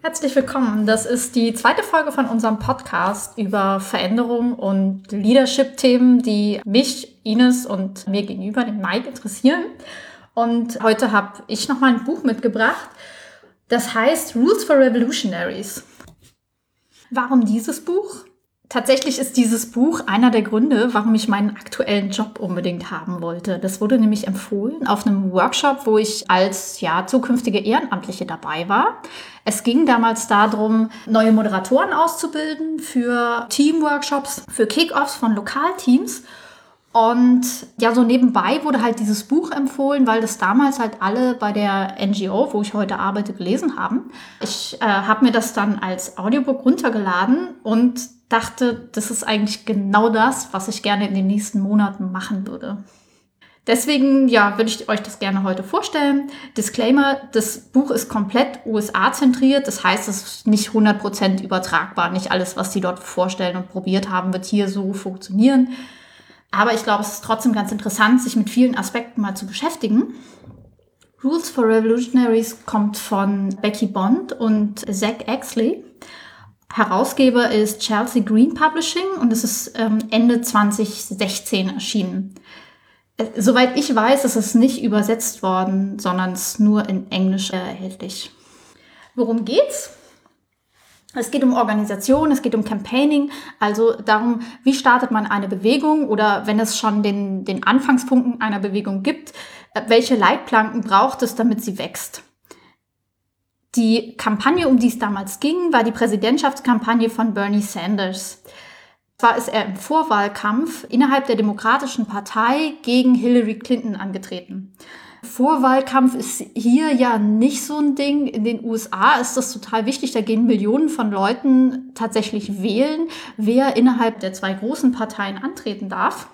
Herzlich willkommen. Das ist die zweite Folge von unserem Podcast über Veränderung und Leadership-Themen, die mich, Ines und mir gegenüber, den Mike, interessieren. Und heute habe ich nochmal ein Buch mitgebracht. Das heißt Rules for Revolutionaries. Warum dieses Buch? Tatsächlich ist dieses Buch einer der Gründe, warum ich meinen aktuellen Job unbedingt haben wollte. Das wurde nämlich empfohlen auf einem Workshop, wo ich als ja, zukünftige Ehrenamtliche dabei war. Es ging damals darum, neue Moderatoren auszubilden für Teamworkshops, für Kickoffs von Lokalteams. Und ja, so nebenbei wurde halt dieses Buch empfohlen, weil das damals halt alle bei der NGO, wo ich heute arbeite, gelesen haben. Ich äh, habe mir das dann als Audiobook runtergeladen und dachte, das ist eigentlich genau das, was ich gerne in den nächsten Monaten machen würde. Deswegen, ja, würde ich euch das gerne heute vorstellen. Disclaimer, das Buch ist komplett USA-zentriert. Das heißt, es ist nicht 100% übertragbar. Nicht alles, was sie dort vorstellen und probiert haben, wird hier so funktionieren. Aber ich glaube, es ist trotzdem ganz interessant, sich mit vielen Aspekten mal zu beschäftigen. Rules for Revolutionaries kommt von Becky Bond und Zach Exley. Herausgeber ist Chelsea Green Publishing und es ist ähm, Ende 2016 erschienen. Äh, soweit ich weiß, ist es nicht übersetzt worden, sondern es ist nur in Englisch erhältlich. Worum geht's? Es geht um Organisation, es geht um Campaigning, also darum, wie startet man eine Bewegung oder wenn es schon den, den Anfangspunkten einer Bewegung gibt, äh, welche Leitplanken braucht es, damit sie wächst. Die Kampagne, um die es damals ging, war die Präsidentschaftskampagne von Bernie Sanders. Zwar ist er im Vorwahlkampf innerhalb der Demokratischen Partei gegen Hillary Clinton angetreten. Vorwahlkampf ist hier ja nicht so ein Ding. In den USA ist das total wichtig. Da gehen Millionen von Leuten tatsächlich wählen, wer innerhalb der zwei großen Parteien antreten darf.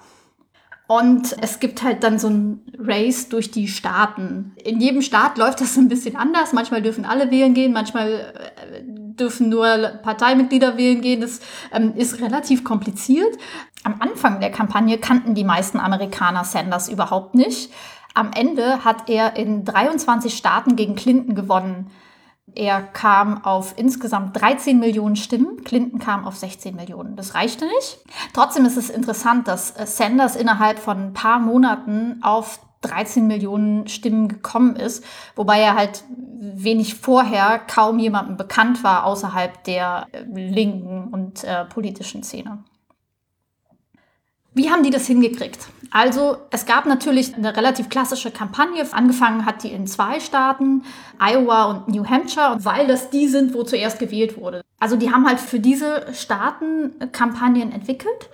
Und es gibt halt dann so ein Race durch die Staaten. In jedem Staat läuft das ein bisschen anders. Manchmal dürfen alle wählen gehen, manchmal äh, dürfen nur Parteimitglieder wählen gehen. Das ähm, ist relativ kompliziert. Am Anfang der Kampagne kannten die meisten Amerikaner Sanders überhaupt nicht. Am Ende hat er in 23 Staaten gegen Clinton gewonnen. Er kam auf insgesamt 13 Millionen Stimmen. Clinton kam auf 16 Millionen. Das reichte nicht. Trotzdem ist es interessant, dass äh, Sanders innerhalb von ein paar Monaten auf 13 Millionen Stimmen gekommen ist, wobei er halt wenig vorher kaum jemandem bekannt war außerhalb der äh, linken und äh, politischen Szene. Wie haben die das hingekriegt? Also es gab natürlich eine relativ klassische Kampagne. Angefangen hat die in zwei Staaten, Iowa und New Hampshire, weil das die sind, wo zuerst gewählt wurde. Also die haben halt für diese Staaten Kampagnen entwickelt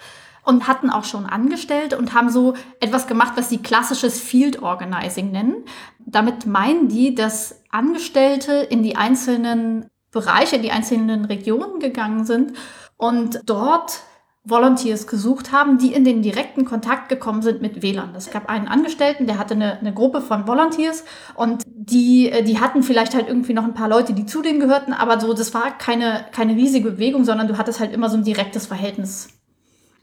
und hatten auch schon Angestellte und haben so etwas gemacht, was sie klassisches Field Organizing nennen. Damit meinen die, dass Angestellte in die einzelnen Bereiche, in die einzelnen Regionen gegangen sind und dort Volunteers gesucht haben, die in den direkten Kontakt gekommen sind mit Wählern. Es gab einen Angestellten, der hatte eine, eine Gruppe von Volunteers und die, äh, die hatten vielleicht halt irgendwie noch ein paar Leute, die zu denen gehörten, aber so, das war keine, keine riesige Bewegung, sondern du hattest halt immer so ein direktes Verhältnis.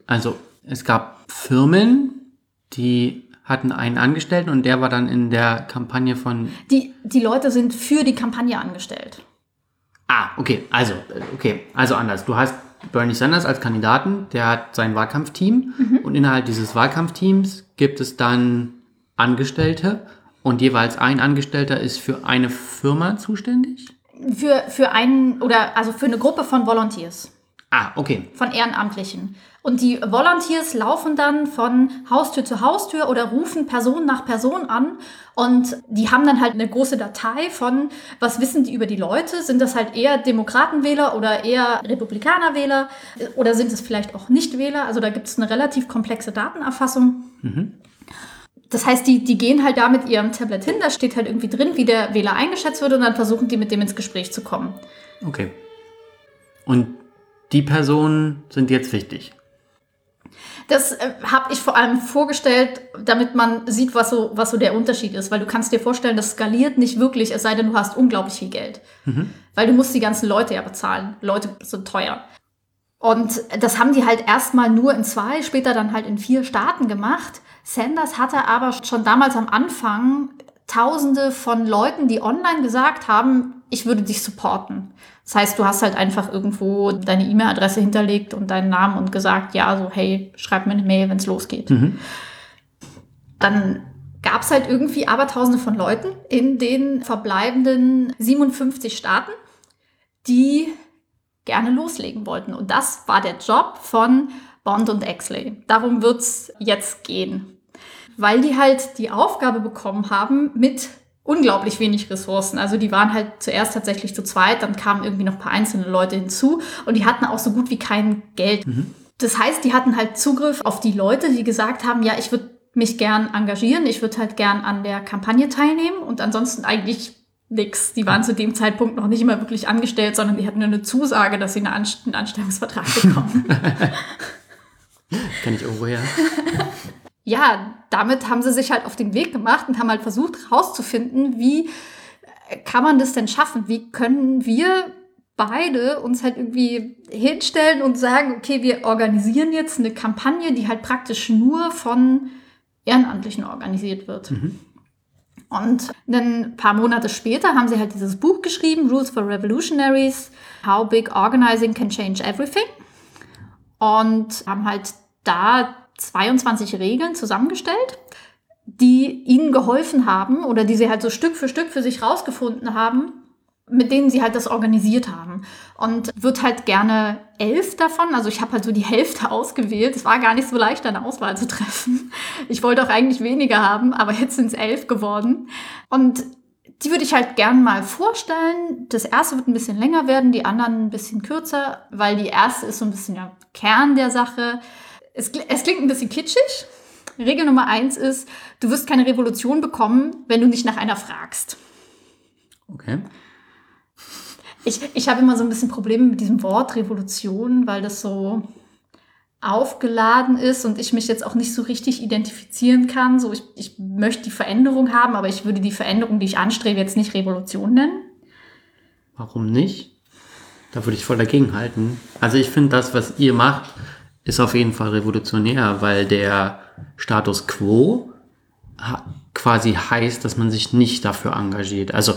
Also, es gab Firmen, die hatten einen Angestellten und der war dann in der Kampagne von. Die, die Leute sind für die Kampagne angestellt. Ah, okay, also, okay, also anders. Du hast Bernie Sanders als Kandidaten, der hat sein Wahlkampfteam mhm. und innerhalb dieses Wahlkampfteams gibt es dann Angestellte und jeweils ein Angestellter ist für eine Firma zuständig? Für, für einen oder also für eine Gruppe von Volunteers. Ah, okay. Von Ehrenamtlichen. Und die Volunteers laufen dann von Haustür zu Haustür oder rufen Person nach Person an. Und die haben dann halt eine große Datei von, was wissen die über die Leute? Sind das halt eher Demokratenwähler oder eher Republikanerwähler? Oder sind es vielleicht auch Nichtwähler? Also da gibt es eine relativ komplexe Datenerfassung. Mhm. Das heißt, die, die gehen halt da mit ihrem Tablet hin, da steht halt irgendwie drin, wie der Wähler eingeschätzt wird und dann versuchen die mit dem ins Gespräch zu kommen. Okay. Und die Personen sind jetzt wichtig. Das äh, habe ich vor allem vorgestellt, damit man sieht, was so, was so der Unterschied ist. Weil du kannst dir vorstellen, das skaliert nicht wirklich, es sei denn, du hast unglaublich viel Geld. Mhm. Weil du musst die ganzen Leute ja bezahlen. Leute sind teuer. Und das haben die halt erstmal nur in zwei, später dann halt in vier Staaten gemacht. Sanders hatte aber schon damals am Anfang Tausende von Leuten, die online gesagt haben, ich würde dich supporten. Das heißt, du hast halt einfach irgendwo deine E-Mail-Adresse hinterlegt und deinen Namen und gesagt, ja, so, hey, schreib mir eine Mail, wenn es losgeht. Mhm. Dann gab es halt irgendwie Abertausende von Leuten in den verbleibenden 57 Staaten, die gerne loslegen wollten. Und das war der Job von Bond und Exley. Darum wird es jetzt gehen. Weil die halt die Aufgabe bekommen haben, mit unglaublich wenig Ressourcen. Also die waren halt zuerst tatsächlich zu zweit, dann kamen irgendwie noch ein paar einzelne Leute hinzu und die hatten auch so gut wie kein Geld. Mhm. Das heißt, die hatten halt Zugriff auf die Leute, die gesagt haben, ja, ich würde mich gern engagieren, ich würde halt gern an der Kampagne teilnehmen und ansonsten eigentlich nix. Die waren zu dem Zeitpunkt noch nicht immer wirklich angestellt, sondern die hatten nur eine Zusage, dass sie einen Anstellungsvertrag bekommen. Kenn ich irgendwo her. ja, damit haben sie sich halt auf den Weg gemacht und haben halt versucht herauszufinden, wie kann man das denn schaffen? Wie können wir beide uns halt irgendwie hinstellen und sagen, okay, wir organisieren jetzt eine Kampagne, die halt praktisch nur von Ehrenamtlichen organisiert wird. Mhm. Und ein paar Monate später haben sie halt dieses Buch geschrieben, Rules for Revolutionaries, How Big Organizing Can Change Everything. Und haben halt da 22 Regeln zusammengestellt, die ihnen geholfen haben oder die sie halt so Stück für Stück für sich rausgefunden haben, mit denen sie halt das organisiert haben. Und wird halt gerne elf davon, also ich habe halt so die Hälfte ausgewählt. Es war gar nicht so leicht, eine Auswahl zu treffen. Ich wollte auch eigentlich weniger haben, aber jetzt sind es elf geworden. Und die würde ich halt gern mal vorstellen. Das erste wird ein bisschen länger werden, die anderen ein bisschen kürzer, weil die erste ist so ein bisschen der Kern der Sache. Es, es klingt ein bisschen kitschig. Regel Nummer eins ist, du wirst keine Revolution bekommen, wenn du nicht nach einer fragst. Okay. Ich, ich habe immer so ein bisschen Probleme mit diesem Wort Revolution, weil das so aufgeladen ist und ich mich jetzt auch nicht so richtig identifizieren kann. So, ich, ich möchte die Veränderung haben, aber ich würde die Veränderung, die ich anstrebe, jetzt nicht Revolution nennen. Warum nicht? Da würde ich voll dagegen halten. Also ich finde, das, was ihr macht, ist auf jeden Fall revolutionär, weil der Status quo quasi heißt, dass man sich nicht dafür engagiert. Also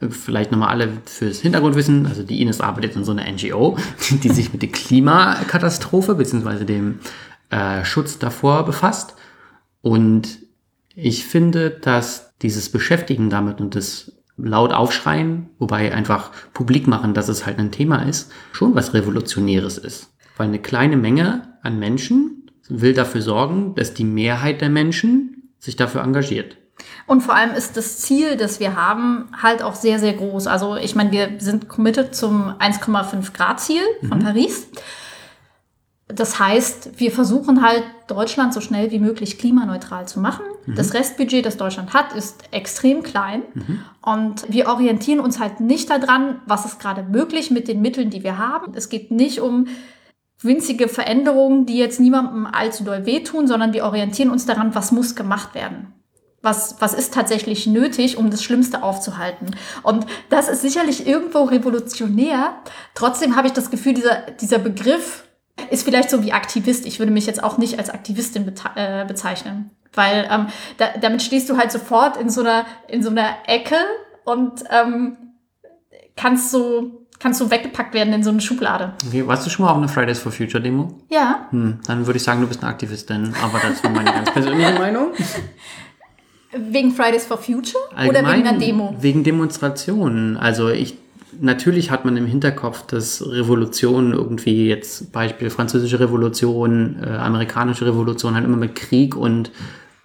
äh, vielleicht nochmal alle fürs Hintergrundwissen. Also die Ines arbeitet in so einer NGO, die sich mit der Klimakatastrophe bzw. dem äh, Schutz davor befasst. Und ich finde, dass dieses Beschäftigen damit und das laut aufschreien, wobei einfach publik machen, dass es halt ein Thema ist, schon was Revolutionäres ist. Weil eine kleine Menge an Menschen will dafür sorgen, dass die Mehrheit der Menschen sich dafür engagiert. Und vor allem ist das Ziel, das wir haben, halt auch sehr, sehr groß. Also ich meine, wir sind committed zum 1,5 Grad Ziel von mhm. Paris. Das heißt, wir versuchen halt Deutschland so schnell wie möglich klimaneutral zu machen. Mhm. Das Restbudget, das Deutschland hat, ist extrem klein. Mhm. Und wir orientieren uns halt nicht daran, was ist gerade möglich mit den Mitteln, die wir haben. Es geht nicht um winzige Veränderungen, die jetzt niemandem allzu doll wehtun, sondern wir orientieren uns daran, was muss gemacht werden. Was, was ist tatsächlich nötig, um das Schlimmste aufzuhalten? Und das ist sicherlich irgendwo revolutionär. Trotzdem habe ich das Gefühl, dieser, dieser Begriff ist vielleicht so wie Aktivist. Ich würde mich jetzt auch nicht als Aktivistin äh, bezeichnen. Weil ähm, da, damit stehst du halt sofort in so einer, in so einer Ecke und ähm, kannst so kannst du weggepackt werden in so eine Schublade. Okay, warst du schon mal auf einer Fridays for Future Demo? Ja. Hm, dann würde ich sagen, du bist eine Aktivistin, aber das ist meine ganz persönliche Meinung. Wegen Fridays for Future Allgemein oder wegen einer Demo? Wegen Demonstrationen. Also ich natürlich hat man im Hinterkopf, dass Revolutionen irgendwie jetzt Beispiel französische Revolution, äh, amerikanische Revolution halt immer mit Krieg und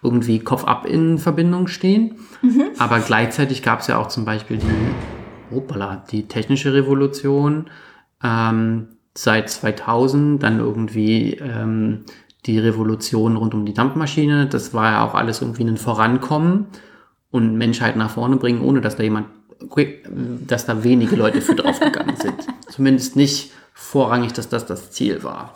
irgendwie Kopf ab in Verbindung stehen. Mhm. Aber gleichzeitig gab es ja auch zum Beispiel die hoppala, die technische Revolution ähm, seit 2000, dann irgendwie ähm, die Revolution rund um die Dampfmaschine. Das war ja auch alles irgendwie ein Vorankommen und Menschheit nach vorne bringen, ohne dass da jemand, dass da wenige Leute für draufgegangen sind. Zumindest nicht vorrangig, dass das das Ziel war.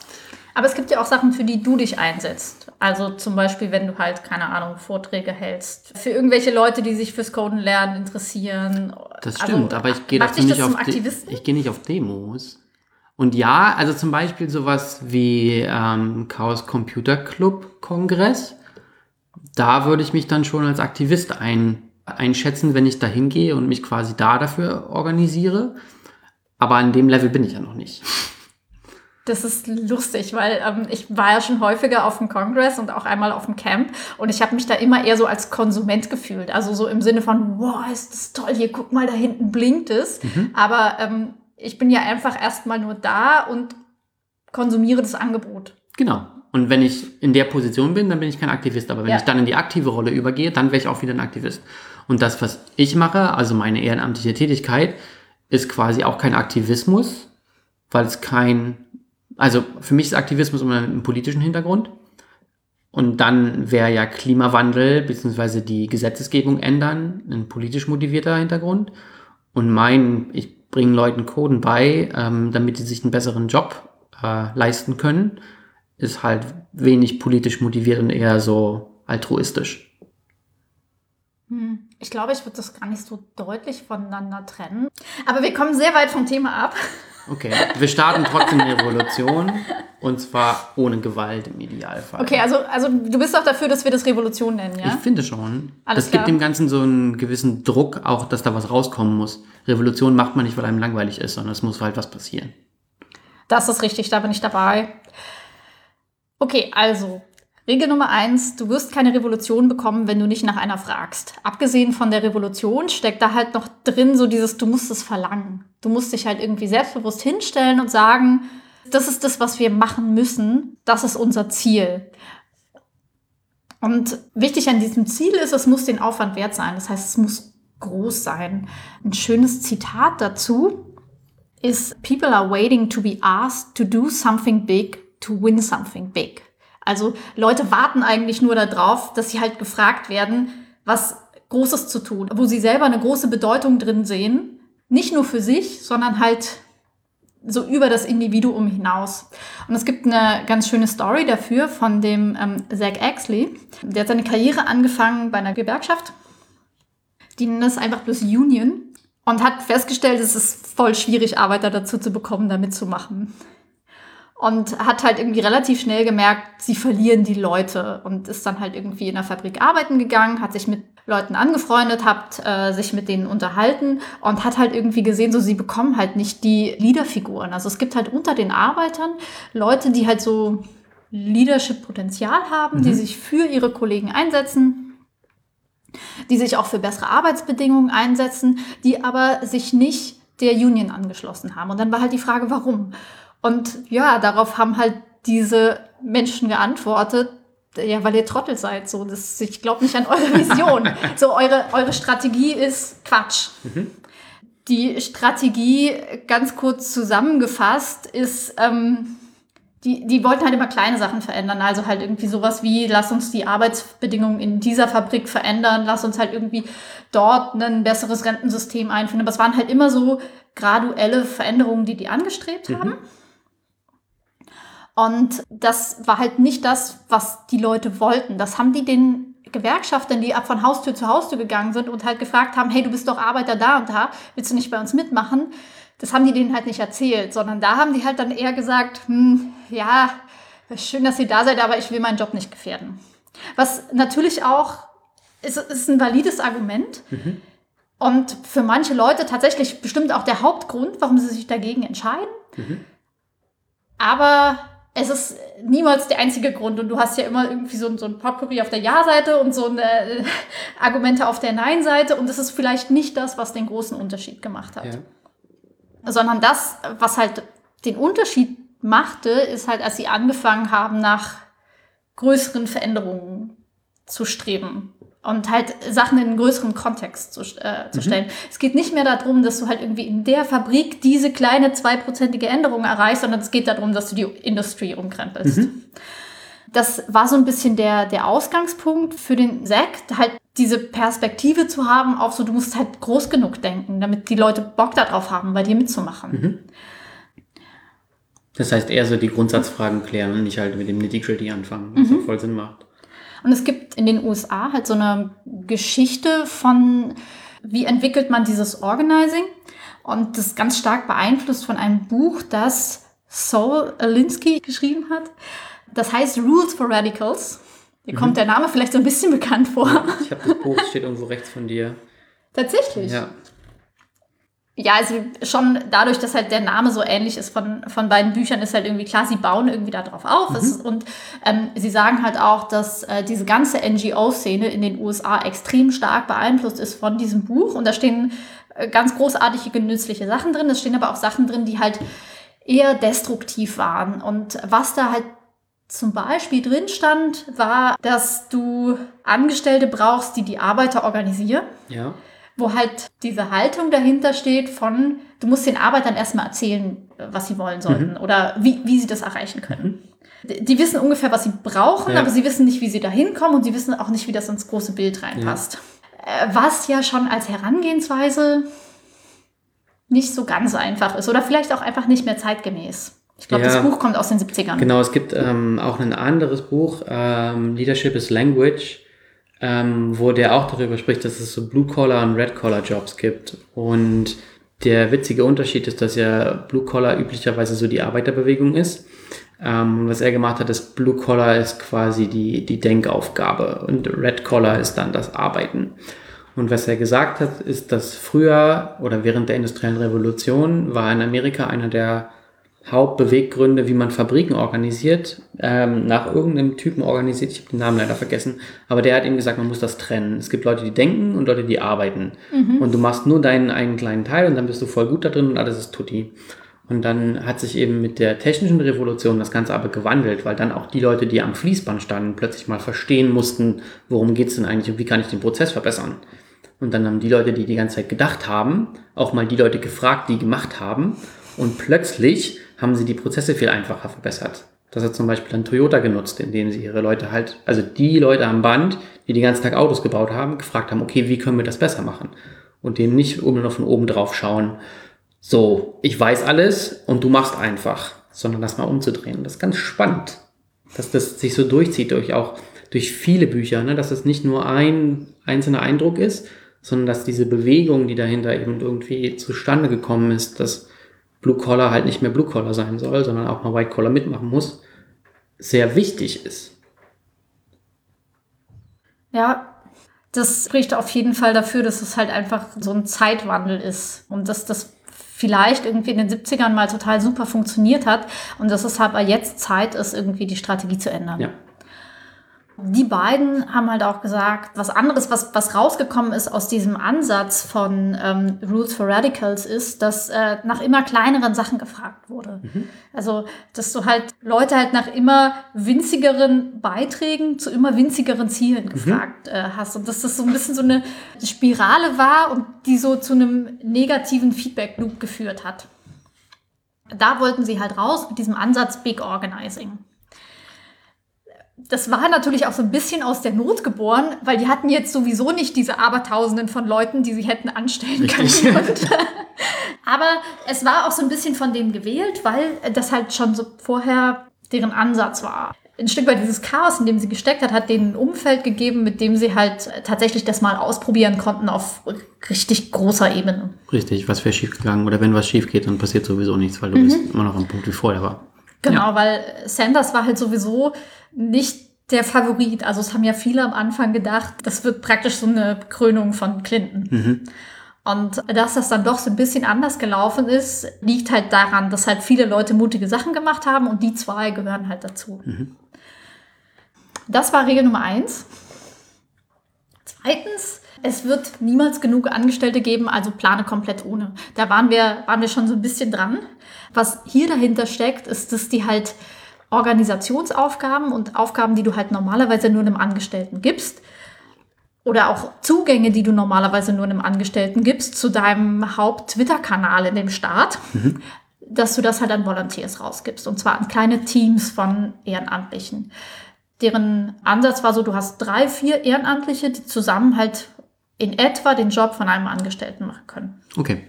Aber es gibt ja auch Sachen, für die du dich einsetzt. Also zum Beispiel, wenn du halt, keine Ahnung, Vorträge hältst. Für irgendwelche Leute, die sich fürs Coden lernen interessieren. Das also stimmt, also, aber ich gehe dazu nicht auf, ich gehe nicht auf Demos. Und ja, also zum Beispiel sowas wie ähm, Chaos Computer Club Kongress, da würde ich mich dann schon als Aktivist ein, einschätzen, wenn ich da hingehe und mich quasi da dafür organisiere. Aber an dem Level bin ich ja noch nicht. Das ist lustig, weil ähm, ich war ja schon häufiger auf dem Kongress und auch einmal auf dem Camp und ich habe mich da immer eher so als Konsument gefühlt. Also so im Sinne von, wow, ist das toll, hier guck mal, da hinten blinkt es. Mhm. Aber ähm, ich bin ja einfach erstmal nur da und konsumiere das Angebot. Genau. Und wenn ich in der Position bin, dann bin ich kein Aktivist. Aber wenn ja. ich dann in die aktive Rolle übergehe, dann wäre ich auch wieder ein Aktivist. Und das, was ich mache, also meine ehrenamtliche Tätigkeit, ist quasi auch kein Aktivismus, weil es kein also für mich ist Aktivismus immer einen politischen Hintergrund. Und dann wäre ja Klimawandel bzw. die Gesetzesgebung ändern ein politisch motivierter Hintergrund. Und mein, ich bringe Leuten Coden bei, ähm, damit sie sich einen besseren Job äh, leisten können, ist halt wenig politisch motiviert und eher so altruistisch. Hm. Ich glaube, ich würde das gar nicht so deutlich voneinander trennen. Aber wir kommen sehr weit vom Thema ab. Okay, wir starten trotzdem eine Revolution und zwar ohne Gewalt im Idealfall. Okay, also, also du bist auch dafür, dass wir das Revolution nennen, ja? Ich finde schon. Alles das klar. gibt dem Ganzen so einen gewissen Druck, auch dass da was rauskommen muss. Revolution macht man nicht, weil einem langweilig ist, sondern es muss halt was passieren. Das ist richtig, da bin ich dabei. Okay, also Regel Nummer eins, du wirst keine Revolution bekommen, wenn du nicht nach einer fragst. Abgesehen von der Revolution steckt da halt noch drin so dieses, du musst es verlangen. Du musst dich halt irgendwie selbstbewusst hinstellen und sagen, das ist das, was wir machen müssen. Das ist unser Ziel. Und wichtig an diesem Ziel ist, es muss den Aufwand wert sein. Das heißt, es muss groß sein. Ein schönes Zitat dazu ist, People are waiting to be asked to do something big to win something big. Also Leute warten eigentlich nur darauf, dass sie halt gefragt werden, was Großes zu tun, wo sie selber eine große Bedeutung drin sehen. Nicht nur für sich, sondern halt so über das Individuum hinaus. Und es gibt eine ganz schöne Story dafür von dem ähm, Zach Axley. Der hat seine Karriere angefangen bei einer Gewerkschaft. Die nennen das einfach bloß Union. Und hat festgestellt, es ist voll schwierig, Arbeiter dazu zu bekommen, da mitzumachen und hat halt irgendwie relativ schnell gemerkt, sie verlieren die Leute und ist dann halt irgendwie in der Fabrik arbeiten gegangen, hat sich mit Leuten angefreundet, hat äh, sich mit denen unterhalten und hat halt irgendwie gesehen, so sie bekommen halt nicht die Leaderfiguren. Also es gibt halt unter den Arbeitern Leute, die halt so Leadership-Potenzial haben, mhm. die sich für ihre Kollegen einsetzen, die sich auch für bessere Arbeitsbedingungen einsetzen, die aber sich nicht der Union angeschlossen haben. Und dann war halt die Frage, warum? Und ja, darauf haben halt diese Menschen geantwortet, ja, weil ihr Trottel seid. So, das, ich glaube nicht an eure Vision. so, eure, eure Strategie ist Quatsch. Mhm. Die Strategie, ganz kurz zusammengefasst, ist, ähm, die, die wollten halt immer kleine Sachen verändern. Also halt irgendwie sowas wie, lass uns die Arbeitsbedingungen in dieser Fabrik verändern, lass uns halt irgendwie dort ein besseres Rentensystem einführen. Aber es waren halt immer so graduelle Veränderungen, die die angestrebt mhm. haben. Und das war halt nicht das, was die Leute wollten. Das haben die den Gewerkschaftern, die ab von Haustür zu Haustür gegangen sind und halt gefragt haben, hey, du bist doch Arbeiter da und da, willst du nicht bei uns mitmachen? Das haben die denen halt nicht erzählt, sondern da haben die halt dann eher gesagt, hm, ja, schön, dass ihr da seid, aber ich will meinen Job nicht gefährden. Was natürlich auch ist, ist ein valides Argument. Mhm. Und für manche Leute tatsächlich bestimmt auch der Hauptgrund, warum sie sich dagegen entscheiden. Mhm. Aber es ist niemals der einzige Grund und du hast ja immer irgendwie so, so ein Potpourri auf der Ja-Seite und so eine äh, Argumente auf der Nein-Seite und es ist vielleicht nicht das, was den großen Unterschied gemacht hat. Ja. Sondern das, was halt den Unterschied machte, ist halt, als sie angefangen haben, nach größeren Veränderungen zu streben und halt Sachen in einen größeren Kontext zu, äh, zu mhm. stellen. Es geht nicht mehr darum, dass du halt irgendwie in der Fabrik diese kleine zweiprozentige Änderung erreichst, sondern es geht darum, dass du die Industrie umkrempelst. Mhm. Das war so ein bisschen der, der Ausgangspunkt für den Sekt, halt diese Perspektive zu haben, auf so, du musst halt groß genug denken, damit die Leute Bock darauf haben, bei dir mitzumachen. Mhm. Das heißt eher so die Grundsatzfragen klären und nicht halt mit dem Nitty-Gritty anfangen, was mhm. auch voll Sinn macht. Und es gibt in den USA halt so eine Geschichte von, wie entwickelt man dieses Organizing. Und das ist ganz stark beeinflusst von einem Buch, das Saul Alinsky geschrieben hat. Das heißt Rules for Radicals. Dir kommt der Name vielleicht so ein bisschen bekannt vor. Ich habe das Buch, steht irgendwo rechts von dir. Tatsächlich. Ja. Ja, also schon dadurch, dass halt der Name so ähnlich ist von, von beiden Büchern, ist halt irgendwie klar, sie bauen irgendwie darauf auf. Mhm. Ist, und ähm, sie sagen halt auch, dass äh, diese ganze NGO-Szene in den USA extrem stark beeinflusst ist von diesem Buch. Und da stehen äh, ganz großartige, nützliche Sachen drin. Es stehen aber auch Sachen drin, die halt eher destruktiv waren. Und was da halt zum Beispiel drin stand, war, dass du Angestellte brauchst, die die Arbeiter organisieren Ja. Wo halt diese Haltung dahinter steht von, du musst den Arbeitern erstmal erzählen, was sie wollen sollten oder wie, wie sie das erreichen können. Die die wissen ungefähr, was sie brauchen, Ja. aber sie wissen nicht, wie sie da hinkommen und sie wissen auch nicht, wie das ins große Bild reinpasst. Äh, Was ja schon als Herangehensweise nicht so ganz einfach ist oder vielleicht auch einfach nicht mehr zeitgemäß. Ich glaube, Ja. das Buch kommt aus den 70ern. Genau, es gibt ähm, auch ein anderes Buch, ähm, Leadership is Language, ähm, wo der auch darüber spricht, dass es so Blue-Collar- und Red-Collar-Jobs gibt. Und der witzige Unterschied ist, dass ja Blue-Collar üblicherweise so die Arbeiterbewegung ist. Ähm, was er gemacht hat, ist Blue-Collar ist quasi die, die Denkaufgabe und Red-Collar ist dann das Arbeiten. Und was er gesagt hat, ist, dass früher oder während der industriellen Revolution war in Amerika einer der Hauptbeweggründe, wie man Fabriken organisiert, ähm, nach irgendeinem Typen organisiert, ich habe den Namen leider vergessen, aber der hat ihm gesagt, man muss das trennen. Es gibt Leute, die denken und Leute, die arbeiten. Und du machst nur deinen einen kleinen Teil und dann bist du voll gut da drin und alles ist tutti. Und dann hat sich eben mit der technischen Revolution das Ganze aber gewandelt, weil dann auch die Leute, die am Fließband standen, plötzlich mal verstehen mussten, worum geht's denn eigentlich und wie kann ich den Prozess verbessern. Und dann haben die Leute, die die ganze Zeit gedacht haben, auch mal die Leute gefragt, die gemacht haben. Und plötzlich haben sie die Prozesse viel einfacher verbessert. Das hat zum Beispiel dann Toyota genutzt, indem sie ihre Leute halt, also die Leute am Band, die den ganzen Tag Autos gebaut haben, gefragt haben, okay, wie können wir das besser machen? Und dem nicht nur von oben drauf schauen, so, ich weiß alles und du machst einfach, sondern das mal umzudrehen. Das ist ganz spannend, dass das sich so durchzieht durch auch durch viele Bücher, ne? dass es nicht nur ein einzelner Eindruck ist, sondern dass diese Bewegung, die dahinter eben irgendwie zustande gekommen ist, dass Blue Collar halt nicht mehr Blue Collar sein soll, sondern auch mal White Collar mitmachen muss, sehr wichtig ist. Ja, das spricht auf jeden Fall dafür, dass es halt einfach so ein Zeitwandel ist und dass das vielleicht irgendwie in den 70ern mal total super funktioniert hat und dass es aber jetzt Zeit ist, irgendwie die Strategie zu ändern. Ja. Die beiden haben halt auch gesagt, was anderes, was, was rausgekommen ist aus diesem Ansatz von ähm, Rules for Radicals, ist, dass äh, nach immer kleineren Sachen gefragt wurde. Also, dass du halt Leute halt nach immer winzigeren Beiträgen zu immer winzigeren Zielen gefragt äh, hast. Und dass das so ein bisschen so eine Spirale war und die so zu einem negativen Feedback-Loop geführt hat. Da wollten sie halt raus mit diesem Ansatz Big Organizing das war natürlich auch so ein bisschen aus der Not geboren, weil die hatten jetzt sowieso nicht diese Abertausenden von Leuten, die sie hätten anstellen können. Und, aber es war auch so ein bisschen von dem gewählt, weil das halt schon so vorher deren Ansatz war. Ein Stück weit dieses Chaos, in dem sie gesteckt hat, hat denen ein Umfeld gegeben, mit dem sie halt tatsächlich das mal ausprobieren konnten auf richtig großer Ebene. Richtig, was wäre schief gegangen? Oder wenn was schief geht, dann passiert sowieso nichts, weil du bist immer noch am Punkt, wie vorher war. Genau, weil Sanders war halt sowieso nicht der Favorit. Also es haben ja viele am Anfang gedacht, das wird praktisch so eine Krönung von Clinton. Und dass das dann doch so ein bisschen anders gelaufen ist, liegt halt daran, dass halt viele Leute mutige Sachen gemacht haben und die zwei gehören halt dazu. Das war Regel Nummer eins. Zweitens, es wird niemals genug Angestellte geben, also plane komplett ohne. Da waren wir, waren wir schon so ein bisschen dran. Was hier dahinter steckt, ist, dass die halt Organisationsaufgaben und Aufgaben, die du halt normalerweise nur einem Angestellten gibst, oder auch Zugänge, die du normalerweise nur einem Angestellten gibst, zu deinem Haupt-Twitter-Kanal in dem Staat, dass du das halt an Volunteers rausgibst. Und zwar an kleine Teams von Ehrenamtlichen. Deren Ansatz war so, du hast drei, vier Ehrenamtliche, die zusammen halt in etwa den Job von einem Angestellten machen können. Okay.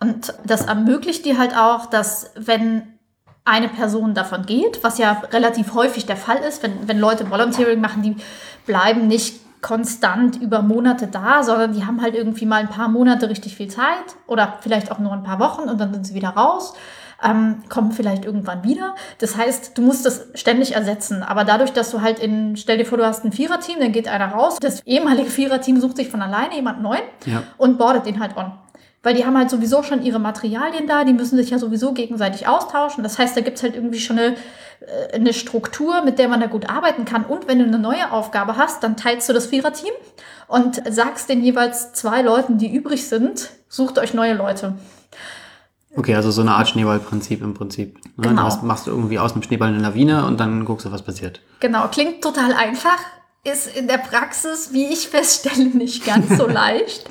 Und das ermöglicht dir halt auch, dass wenn eine Person davon geht, was ja relativ häufig der Fall ist, wenn, wenn Leute Volunteering machen, die bleiben nicht konstant über Monate da, sondern die haben halt irgendwie mal ein paar Monate richtig viel Zeit oder vielleicht auch nur ein paar Wochen und dann sind sie wieder raus. Ähm, kommen vielleicht irgendwann wieder. Das heißt, du musst das ständig ersetzen. Aber dadurch, dass du halt in, stell dir vor, du hast ein Viererteam, dann geht einer raus. Das ehemalige Viererteam sucht sich von alleine jemand neuen Ja. und bordet den halt on. Weil die haben halt sowieso schon ihre Materialien da, die müssen sich ja sowieso gegenseitig austauschen. Das heißt, da gibt's halt irgendwie schon eine, äh, eine Struktur, mit der man da gut arbeiten kann. Und wenn du eine neue Aufgabe hast, dann teilst du das Viererteam und sagst den jeweils zwei Leuten, die übrig sind, sucht euch neue Leute. Okay, also so eine Art Schneeballprinzip im Prinzip. Ne? Genau. Du hast, machst du irgendwie aus dem Schneeball eine Lawine und dann guckst du, was passiert. Genau, klingt total einfach, ist in der Praxis, wie ich feststelle, nicht ganz so leicht.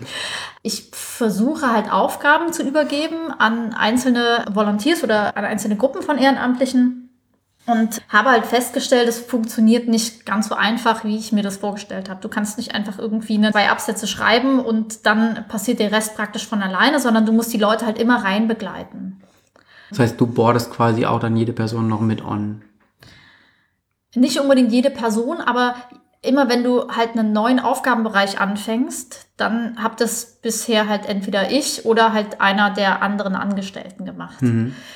Ich versuche halt Aufgaben zu übergeben an einzelne Volunteers oder an einzelne Gruppen von Ehrenamtlichen und habe halt festgestellt, es funktioniert nicht ganz so einfach, wie ich mir das vorgestellt habe. Du kannst nicht einfach irgendwie eine, zwei Absätze schreiben und dann passiert der Rest praktisch von alleine, sondern du musst die Leute halt immer rein begleiten. Das heißt, du bordest quasi auch dann jede Person noch mit on. nicht unbedingt jede Person, aber immer wenn du halt einen neuen Aufgabenbereich anfängst, dann habt das bisher halt entweder ich oder halt einer der anderen Angestellten gemacht.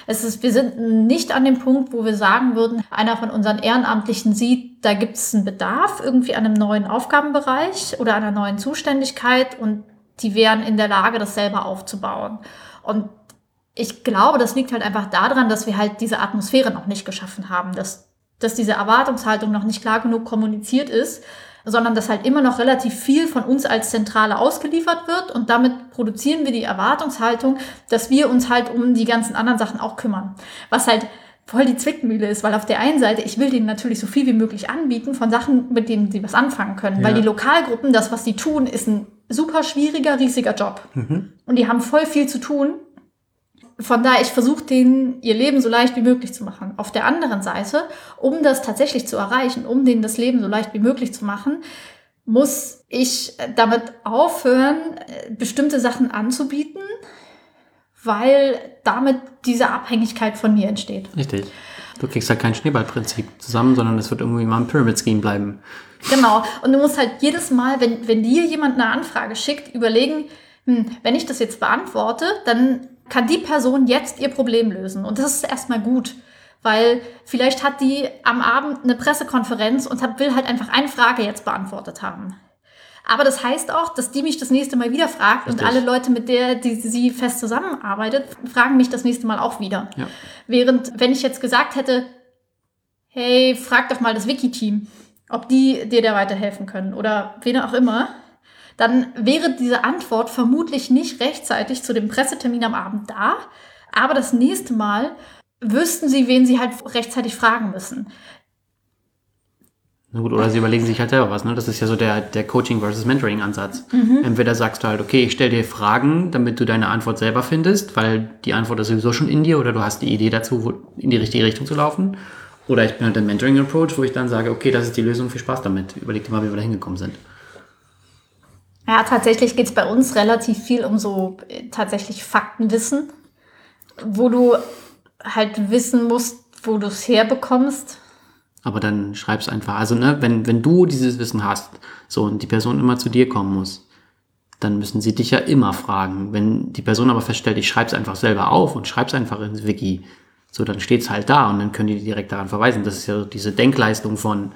Es ist, wir sind nicht an dem Punkt, wo wir sagen würden, einer von unseren Ehrenamtlichen sieht, da gibt es einen Bedarf irgendwie an einem neuen Aufgabenbereich oder einer neuen Zuständigkeit und die wären in der Lage, das selber aufzubauen. Und ich glaube, das liegt halt einfach daran, dass wir halt diese Atmosphäre noch nicht geschaffen haben, dass, dass diese Erwartungshaltung noch nicht klar genug kommuniziert ist, sondern dass halt immer noch relativ viel von uns als Zentrale ausgeliefert wird und damit produzieren wir die Erwartungshaltung, dass wir uns halt um die ganzen anderen Sachen auch kümmern. Was halt voll die Zwickmühle ist, weil auf der einen Seite, ich will denen natürlich so viel wie möglich anbieten von Sachen, mit denen sie was anfangen können, weil Ja. die Lokalgruppen, das, was sie tun, ist ein super schwieriger, riesiger Job. Und die haben voll viel zu tun von daher, ich versuche denen ihr Leben so leicht wie möglich zu machen. Auf der anderen Seite, um das tatsächlich zu erreichen, um denen das Leben so leicht wie möglich zu machen, muss ich damit aufhören, äh, bestimmte Sachen anzubieten, weil damit diese Abhängigkeit von mir entsteht. Richtig. Du kriegst halt kein Schneeballprinzip zusammen, sondern es wird irgendwie mal ein Pyramid-Scheme bleiben. Genau. Und du musst halt jedes Mal, wenn, wenn dir jemand eine Anfrage schickt, überlegen, hm, wenn ich das jetzt beantworte, dann kann die Person jetzt ihr Problem lösen. Und das ist erstmal gut. Weil vielleicht hat die am Abend eine Pressekonferenz und hat, will halt einfach eine Frage jetzt beantwortet haben. Aber das heißt auch, dass die mich das nächste Mal wieder fragt und Richtig. alle Leute, mit der die sie fest zusammenarbeitet, fragen mich das nächste Mal auch wieder. Ja. Während, wenn ich jetzt gesagt hätte, hey, frag doch mal das Wiki-Team, ob die dir da weiterhelfen können oder wen auch immer, dann wäre diese Antwort vermutlich nicht rechtzeitig zu dem Pressetermin am Abend da. Aber das nächste Mal wüssten sie, wen sie halt rechtzeitig fragen müssen. Na gut, oder sie überlegen sich halt selber was, ne? Das ist ja so der, der Coaching versus Mentoring-Ansatz. Entweder sagst du halt, okay, ich stelle dir Fragen, damit du deine Antwort selber findest, weil die Antwort ist sowieso schon in dir oder du hast die Idee dazu, wo, in die richtige Richtung zu laufen. Oder ich bin halt der Mentoring-Approach, wo ich dann sage, okay, das ist die Lösung, viel Spaß damit. Überleg dir mal, wie wir da hingekommen sind. Ja, tatsächlich geht es bei uns relativ viel um so äh, tatsächlich Faktenwissen, wo du halt wissen musst, wo du es herbekommst. Aber dann schreib's einfach. Also, ne, wenn, wenn du dieses Wissen hast, so, und die Person immer zu dir kommen muss, dann müssen sie dich ja immer fragen. Wenn die Person aber feststellt, ich schreib's einfach selber auf und schreib's einfach ins Wiki, so, dann steht's halt da und dann können die direkt daran verweisen. Das ist ja diese Denkleistung von,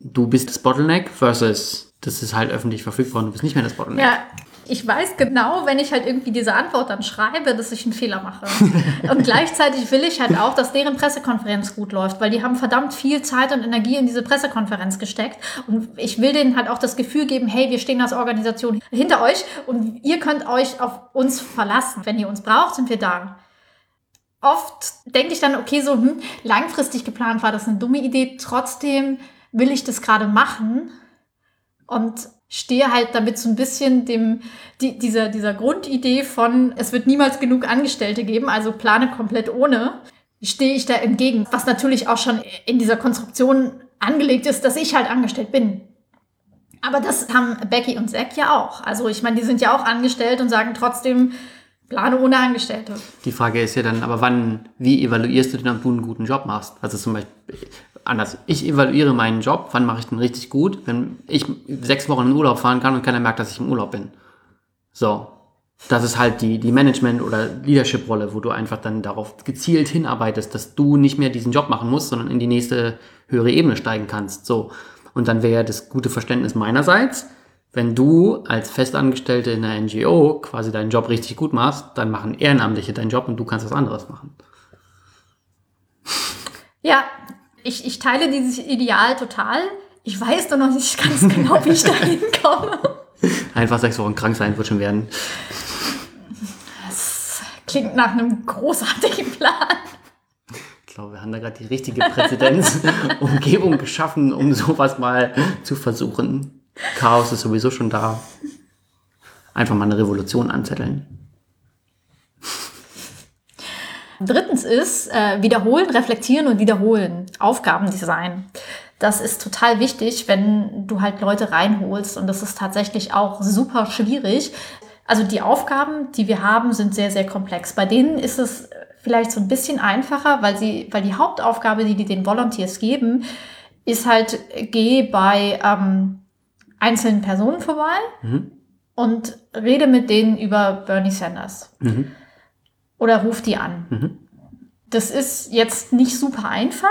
du bist das Bottleneck versus, das ist halt öffentlich verfügbar und du bist nicht mehr das Bottleneck. Ja, ich weiß genau, wenn ich halt irgendwie diese Antwort dann schreibe, dass ich einen Fehler mache. Und gleichzeitig will ich halt auch, dass deren Pressekonferenz gut läuft, weil die haben verdammt viel Zeit und Energie in diese Pressekonferenz gesteckt. Und ich will denen halt auch das Gefühl geben, hey, wir stehen als Organisation hinter euch und ihr könnt euch auf uns verlassen. Wenn ihr uns braucht, sind wir da. Oft denke ich dann, okay, so hm, langfristig geplant war das eine dumme Idee, trotzdem will ich das gerade machen und stehe halt damit so ein bisschen dem, die, dieser, dieser Grundidee von, es wird niemals genug Angestellte geben, also plane komplett ohne, stehe ich da entgegen. Was natürlich auch schon in dieser Konstruktion angelegt ist, dass ich halt angestellt bin. Aber das haben Becky und Zack ja auch. Also ich meine, die sind ja auch angestellt und sagen trotzdem, plane ohne Angestellte. Die Frage ist ja dann, aber wann, wie evaluierst du denn, ob du einen guten Job machst? Also zum Beispiel, anders, ich evaluiere meinen Job, wann mache ich den richtig gut, wenn ich sechs Wochen in Urlaub fahren kann und keiner merkt, dass ich im Urlaub bin. So. Das ist halt die, die Management- oder Leadership-Rolle, wo du einfach dann darauf gezielt hinarbeitest, dass du nicht mehr diesen Job machen musst, sondern in die nächste höhere Ebene steigen kannst. So. Und dann wäre das gute Verständnis meinerseits, wenn du als Festangestellte in einer NGO quasi deinen Job richtig gut machst, dann machen Ehrenamtliche deinen Job und du kannst was anderes machen. Ja, ich, ich teile dieses Ideal total. Ich weiß doch noch nicht ganz genau, wie ich da hinkomme. Einfach sechs Wochen krank sein wird schon werden. Das klingt nach einem großartigen Plan. Ich glaube, wir haben da gerade die richtige Präzedenzumgebung geschaffen, um sowas mal zu versuchen. Chaos ist sowieso schon da. Einfach mal eine Revolution anzetteln. Drittens ist äh, wiederholen, reflektieren und wiederholen. Aufgabendesign. Das ist total wichtig, wenn du halt Leute reinholst und das ist tatsächlich auch super schwierig. Also die Aufgaben, die wir haben, sind sehr, sehr komplex. Bei denen ist es vielleicht so ein bisschen einfacher, weil sie, weil die Hauptaufgabe, die die den Volunteers geben, ist halt, geh bei ähm, einzelnen Personen vorbei mhm. und rede mit denen über Bernie Sanders. Mhm. Oder ruf die an. Mhm. Das ist jetzt nicht super einfach,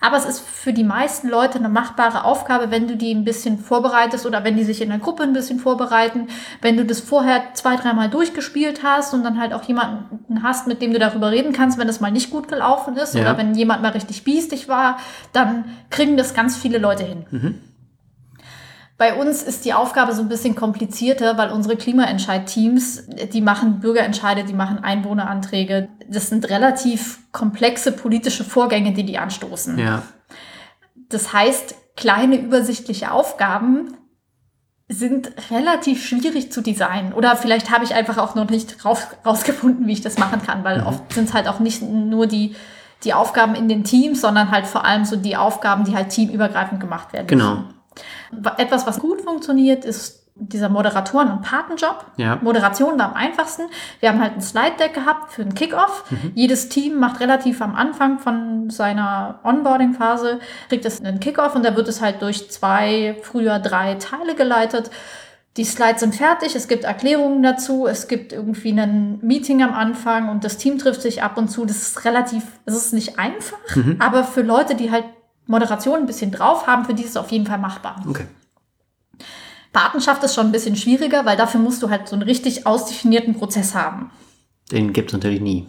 aber es ist für die meisten Leute eine machbare Aufgabe, wenn du die ein bisschen vorbereitest oder wenn die sich in der Gruppe ein bisschen vorbereiten. Wenn du das vorher zwei, dreimal durchgespielt hast und dann halt auch jemanden hast, mit dem du darüber reden kannst, wenn das mal nicht gut gelaufen ist ja. oder wenn jemand mal richtig biestig war, dann kriegen das ganz viele Leute hin. Mhm. Bei uns ist die Aufgabe so ein bisschen komplizierter, weil unsere Klimaentscheid-Teams, die machen Bürgerentscheide, die machen Einwohneranträge. Das sind relativ komplexe politische Vorgänge, die die anstoßen. Ja. Das heißt, kleine übersichtliche Aufgaben sind relativ schwierig zu designen. Oder vielleicht habe ich einfach auch noch nicht raus, rausgefunden, wie ich das machen kann, weil mhm. oft sind es halt auch nicht nur die, die Aufgaben in den Teams, sondern halt vor allem so die Aufgaben, die halt teamübergreifend gemacht werden. Genau. Müssen. Etwas, was gut funktioniert, ist dieser Moderatoren- und Patenjob. Ja. Moderation war am einfachsten. Wir haben halt ein Slide-Deck gehabt für einen Kickoff. Mhm. Jedes Team macht relativ am Anfang von seiner Onboarding-Phase, kriegt es einen Kickoff und da wird es halt durch zwei, früher drei Teile geleitet. Die Slides sind fertig, es gibt Erklärungen dazu, es gibt irgendwie ein Meeting am Anfang und das Team trifft sich ab und zu. Das ist relativ, es ist nicht einfach, mhm. aber für Leute, die halt Moderation ein bisschen drauf haben, für die ist es auf jeden Fall machbar. Okay. Patenschaft ist schon ein bisschen schwieriger, weil dafür musst du halt so einen richtig ausdefinierten Prozess haben. Den gibt es natürlich nie.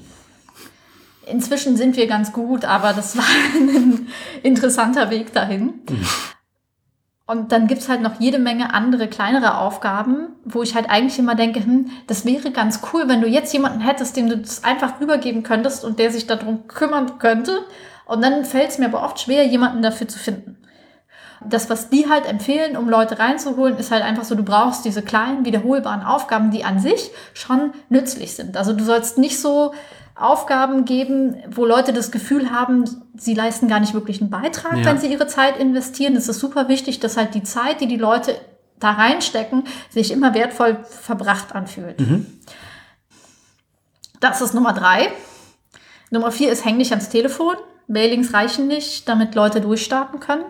Inzwischen sind wir ganz gut, aber das war ein interessanter Weg dahin. Mhm. Und dann gibt es halt noch jede Menge andere kleinere Aufgaben, wo ich halt eigentlich immer denke, hm, das wäre ganz cool, wenn du jetzt jemanden hättest, dem du das einfach rübergeben könntest und der sich darum kümmern könnte. Und dann fällt es mir aber oft schwer, jemanden dafür zu finden. Das, was die halt empfehlen, um Leute reinzuholen, ist halt einfach so, du brauchst diese kleinen, wiederholbaren Aufgaben, die an sich schon nützlich sind. Also du sollst nicht so Aufgaben geben, wo Leute das Gefühl haben, sie leisten gar nicht wirklich einen Beitrag, ja. wenn sie ihre Zeit investieren. Es ist super wichtig, dass halt die Zeit, die die Leute da reinstecken, sich immer wertvoll verbracht anfühlt. Mhm. Das ist Nummer drei. Nummer vier ist, häng dich ans Telefon. Mailings reichen nicht, damit Leute durchstarten können.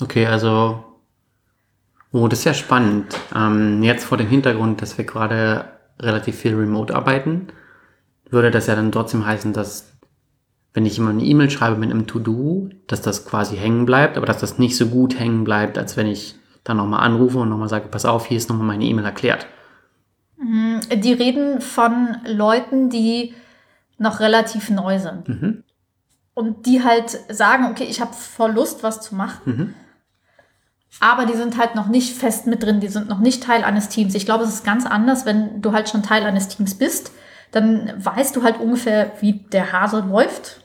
Okay, also, oh, das ist ja spannend. Ähm, jetzt vor dem Hintergrund, dass wir gerade relativ viel remote arbeiten, würde das ja dann trotzdem heißen, dass wenn ich immer eine E-Mail schreibe mit einem To-Do, dass das quasi hängen bleibt, aber dass das nicht so gut hängen bleibt, als wenn ich dann nochmal anrufe und nochmal sage, pass auf, hier ist nochmal meine E-Mail erklärt. Mhm, die reden von Leuten, die noch relativ neu sind. Mhm und die halt sagen, okay, ich habe voll Lust, was zu machen. Mhm. Aber die sind halt noch nicht fest mit drin, die sind noch nicht Teil eines Teams. Ich glaube, es ist ganz anders, wenn du halt schon Teil eines Teams bist. Dann weißt du halt ungefähr, wie der Hase läuft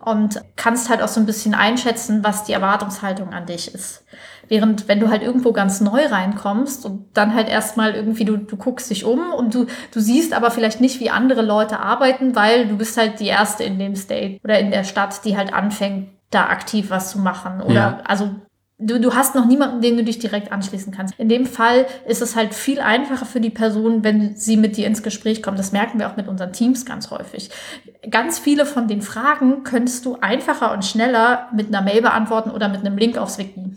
und kannst halt auch so ein bisschen einschätzen, was die Erwartungshaltung an dich ist. Während wenn du halt irgendwo ganz neu reinkommst und dann halt erstmal irgendwie, du, du guckst dich um und du, du siehst aber vielleicht nicht, wie andere Leute arbeiten, weil du bist halt die Erste in dem State oder in der Stadt, die halt anfängt, da aktiv was zu machen. Oder ja. also Du, du hast noch niemanden, den du dich direkt anschließen kannst. In dem Fall ist es halt viel einfacher für die Person, wenn sie mit dir ins Gespräch kommt. Das merken wir auch mit unseren Teams ganz häufig. Ganz viele von den Fragen könntest du einfacher und schneller mit einer Mail beantworten oder mit einem Link aufs Wiki.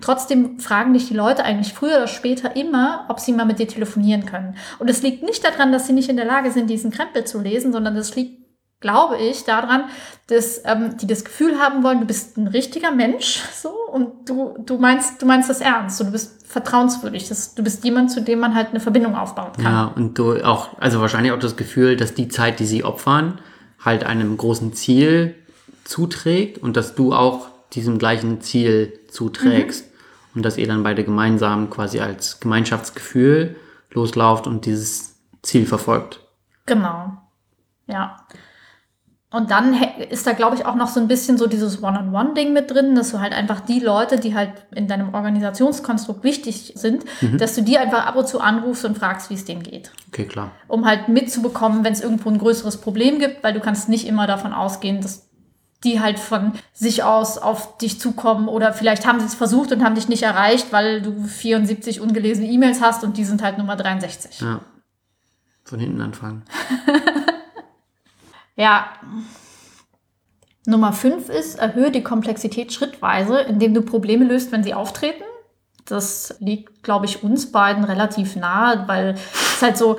Trotzdem fragen dich die Leute eigentlich früher oder später immer, ob sie mal mit dir telefonieren können. Und es liegt nicht daran, dass sie nicht in der Lage sind, diesen Krempel zu lesen, sondern es liegt glaube ich, daran, dass ähm, die das Gefühl haben wollen, du bist ein richtiger Mensch, so und du du meinst du meinst das ernst, so, du bist vertrauenswürdig, das, du bist jemand, zu dem man halt eine Verbindung aufbauen kann. Ja und du auch also wahrscheinlich auch das Gefühl, dass die Zeit, die sie opfern, halt einem großen Ziel zuträgt und dass du auch diesem gleichen Ziel zuträgst mhm. Und dass ihr dann beide gemeinsam quasi als Gemeinschaftsgefühl loslauft und dieses Ziel verfolgt. Genau. Ja. Und dann ist da, glaube ich, auch noch so ein bisschen so dieses One-on-One-Ding mit drin, dass du halt einfach die Leute, die halt in deinem Organisationskonstrukt wichtig sind, mhm. dass du die einfach ab und zu anrufst und fragst, wie es denen geht. Okay, klar. Um halt mitzubekommen, wenn es irgendwo ein größeres Problem gibt, weil du kannst nicht immer davon ausgehen, dass die halt von sich aus auf dich zukommen oder vielleicht haben sie es versucht und haben dich nicht erreicht, weil du 74 ungelesene E-Mails hast und die sind halt Nummer 63. Ja. Von hinten anfangen. Ja. Nummer fünf ist, erhöhe die Komplexität schrittweise, indem du Probleme löst, wenn sie auftreten. Das liegt, glaube ich, uns beiden relativ nahe, weil es halt so,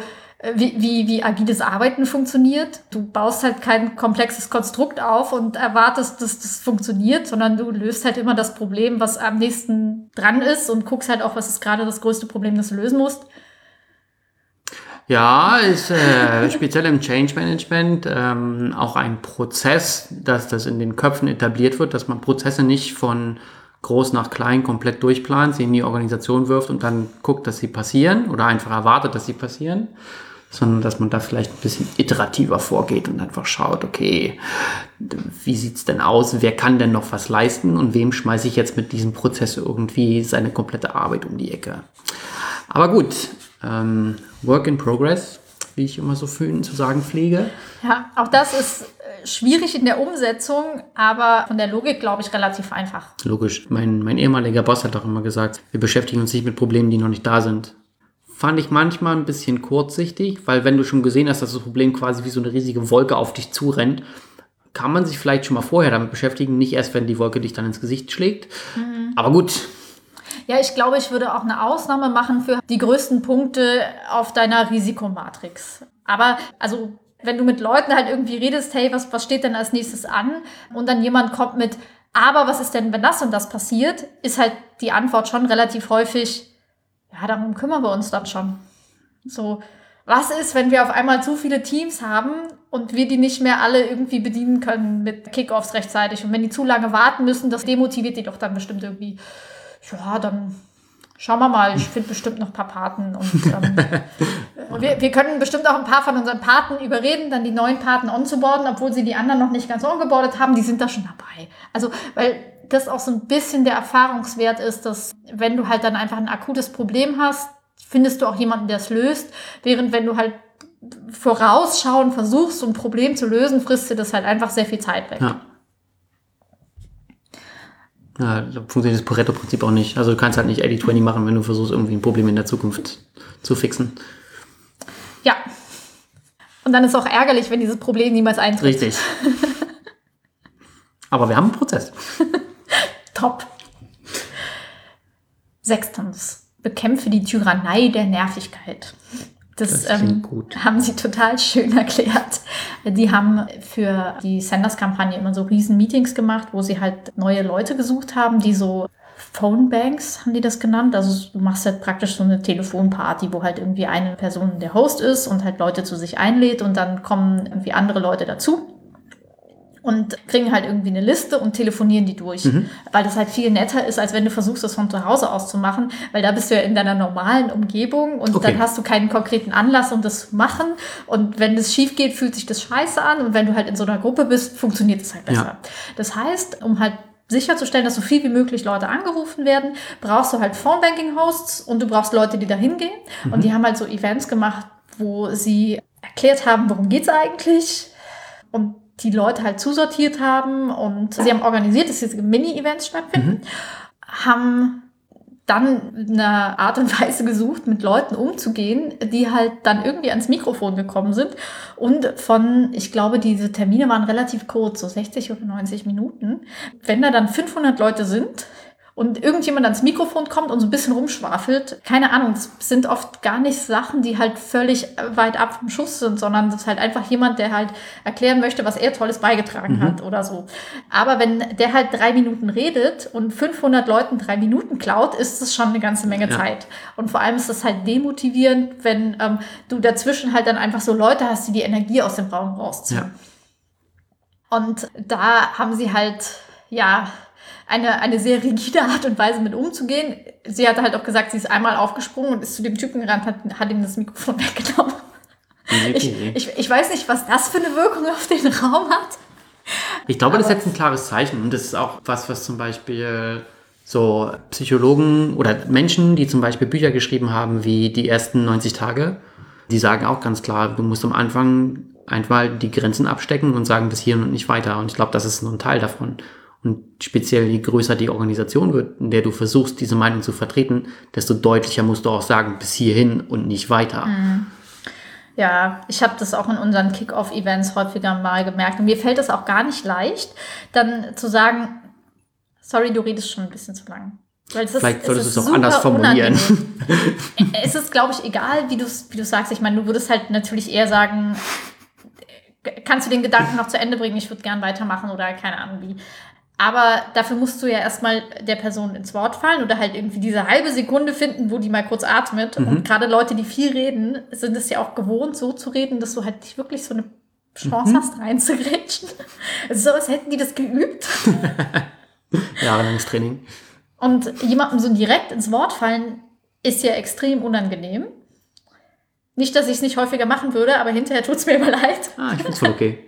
wie, wie, wie agiles Arbeiten funktioniert. Du baust halt kein komplexes Konstrukt auf und erwartest, dass das funktioniert, sondern du löst halt immer das Problem, was am nächsten dran ist und guckst halt auch, was ist gerade das größte Problem, das du lösen musst. Ja, ist äh, speziell im Change Management ähm, auch ein Prozess, dass das in den Köpfen etabliert wird, dass man Prozesse nicht von groß nach klein komplett durchplant, sie in die Organisation wirft und dann guckt, dass sie passieren oder einfach erwartet, dass sie passieren, sondern dass man da vielleicht ein bisschen iterativer vorgeht und einfach schaut, okay, wie sieht's denn aus, wer kann denn noch was leisten und wem schmeiße ich jetzt mit diesem Prozess irgendwie seine komplette Arbeit um die Ecke. Aber gut, ähm, Work in Progress, wie ich immer so schön zu sagen pflege. Ja, auch das ist äh, schwierig in der Umsetzung, aber von der Logik, glaube ich, relativ einfach. Logisch. Mein, mein ehemaliger Boss hat auch immer gesagt, wir beschäftigen uns nicht mit Problemen, die noch nicht da sind. Fand ich manchmal ein bisschen kurzsichtig, weil wenn du schon gesehen hast, dass das Problem quasi wie so eine riesige Wolke auf dich zurennt, kann man sich vielleicht schon mal vorher damit beschäftigen, nicht erst, wenn die Wolke dich dann ins Gesicht schlägt. Mhm. Aber gut, ja, ich glaube, ich würde auch eine Ausnahme machen für die größten Punkte auf deiner Risikomatrix. Aber also wenn du mit Leuten halt irgendwie redest, hey, was, was steht denn als nächstes an? Und dann jemand kommt mit, aber was ist denn, wenn das und das passiert, ist halt die Antwort schon relativ häufig, ja, darum kümmern wir uns dann schon. So, was ist, wenn wir auf einmal zu viele Teams haben und wir die nicht mehr alle irgendwie bedienen können mit Kickoffs rechtzeitig? Und wenn die zu lange warten müssen, das demotiviert die doch dann bestimmt irgendwie ja, dann schauen wir mal, ich finde bestimmt noch ein paar Paten und ähm, wir, wir können bestimmt auch ein paar von unseren Paten überreden, dann die neuen Paten onzuboarden, obwohl sie die anderen noch nicht ganz ongeboardet haben, die sind da schon dabei. Also, weil das auch so ein bisschen der Erfahrungswert ist, dass wenn du halt dann einfach ein akutes Problem hast, findest du auch jemanden, der es löst, während wenn du halt vorausschauen versuchst, so ein Problem zu lösen, frisst dir das halt einfach sehr viel Zeit weg. Ja. Ja, da funktioniert das Pareto-Prinzip auch nicht. Also du kannst halt nicht 80-20 machen, wenn du versuchst, irgendwie ein Problem in der Zukunft zu fixen. Ja. Und dann ist es auch ärgerlich, wenn dieses Problem niemals eintritt. Richtig. Aber wir haben einen Prozess. Top. Sechstens. Bekämpfe die Tyrannei der Nervigkeit. Das, das ähm, haben sie total schön erklärt. Die haben für die Sanders-Kampagne immer so riesen Meetings gemacht, wo sie halt neue Leute gesucht haben, die so Phonebanks haben die das genannt. Also du machst halt praktisch so eine Telefonparty, wo halt irgendwie eine Person der Host ist und halt Leute zu sich einlädt und dann kommen irgendwie andere Leute dazu und kriegen halt irgendwie eine Liste und telefonieren die durch. Mhm. Weil das halt viel netter ist, als wenn du versuchst, das von zu Hause aus zu machen, weil da bist du ja in deiner normalen Umgebung und okay. dann hast du keinen konkreten Anlass, um das zu machen. Und wenn das schief geht, fühlt sich das scheiße an. Und wenn du halt in so einer Gruppe bist, funktioniert es halt besser. Ja. Das heißt, um halt sicherzustellen, dass so viel wie möglich Leute angerufen werden, brauchst du halt Phone-Banking-Hosts und du brauchst Leute, die da hingehen. Mhm. Und die haben halt so Events gemacht, wo sie erklärt haben, worum geht's eigentlich. Und die Leute halt zusortiert haben und sie haben organisiert, dass diese Mini-Events stattfinden, mhm. haben dann eine Art und Weise gesucht, mit Leuten umzugehen, die halt dann irgendwie ans Mikrofon gekommen sind. Und von, ich glaube, diese Termine waren relativ kurz, so 60 oder 90 Minuten. Wenn da dann 500 Leute sind und irgendjemand ans Mikrofon kommt und so ein bisschen rumschwafelt, keine Ahnung, es sind oft gar nicht Sachen, die halt völlig weit ab vom Schuss sind, sondern das ist halt einfach jemand, der halt erklären möchte, was er Tolles beigetragen mhm. hat oder so. Aber wenn der halt drei Minuten redet und 500 Leuten drei Minuten klaut, ist das schon eine ganze Menge ja. Zeit. Und vor allem ist das halt demotivierend, wenn ähm, du dazwischen halt dann einfach so Leute hast, die die Energie aus dem Raum rausziehen. Ja. Und da haben sie halt, ja, eine, eine sehr rigide Art und Weise mit umzugehen. Sie hatte halt auch gesagt, sie ist einmal aufgesprungen und ist zu dem Typen gerannt, hat, hat ihm das Mikrofon weggenommen. Ich, ich, ich weiß nicht, was das für eine Wirkung auf den Raum hat. Ich glaube, Aber das ist jetzt ein klares Zeichen und das ist auch was, was zum Beispiel so Psychologen oder Menschen, die zum Beispiel Bücher geschrieben haben wie die ersten 90 Tage, die sagen auch ganz klar, du musst am Anfang einfach die Grenzen abstecken und sagen bis hier und nicht weiter. Und ich glaube, das ist nur ein Teil davon. Und speziell je größer die Organisation wird, in der du versuchst, diese Meinung zu vertreten, desto deutlicher musst du auch sagen, bis hierhin und nicht weiter. Mhm. Ja, ich habe das auch in unseren Kick-Off-Events häufiger mal gemerkt. Und mir fällt es auch gar nicht leicht, dann zu sagen, sorry, du redest schon ein bisschen zu lang. Es Vielleicht solltest du es auch anders formulieren. es ist, glaube ich, egal, wie du es wie sagst. Ich meine, du würdest halt natürlich eher sagen, kannst du den Gedanken noch zu Ende bringen, ich würde gern weitermachen oder keine Ahnung wie. Aber dafür musst du ja erstmal der Person ins Wort fallen oder halt irgendwie diese halbe Sekunde finden, wo die mal kurz atmet. Mhm. Und gerade Leute, die viel reden, sind es ja auch gewohnt, so zu reden, dass du halt nicht wirklich so eine Chance mhm. hast, reinzugrätschen. Also so, als hätten die das geübt. Jahrelanges Training. Und jemandem so direkt ins Wort fallen, ist ja extrem unangenehm. Nicht, dass ich es nicht häufiger machen würde, aber hinterher tut es mir immer leid. Ah, ich finde es voll okay.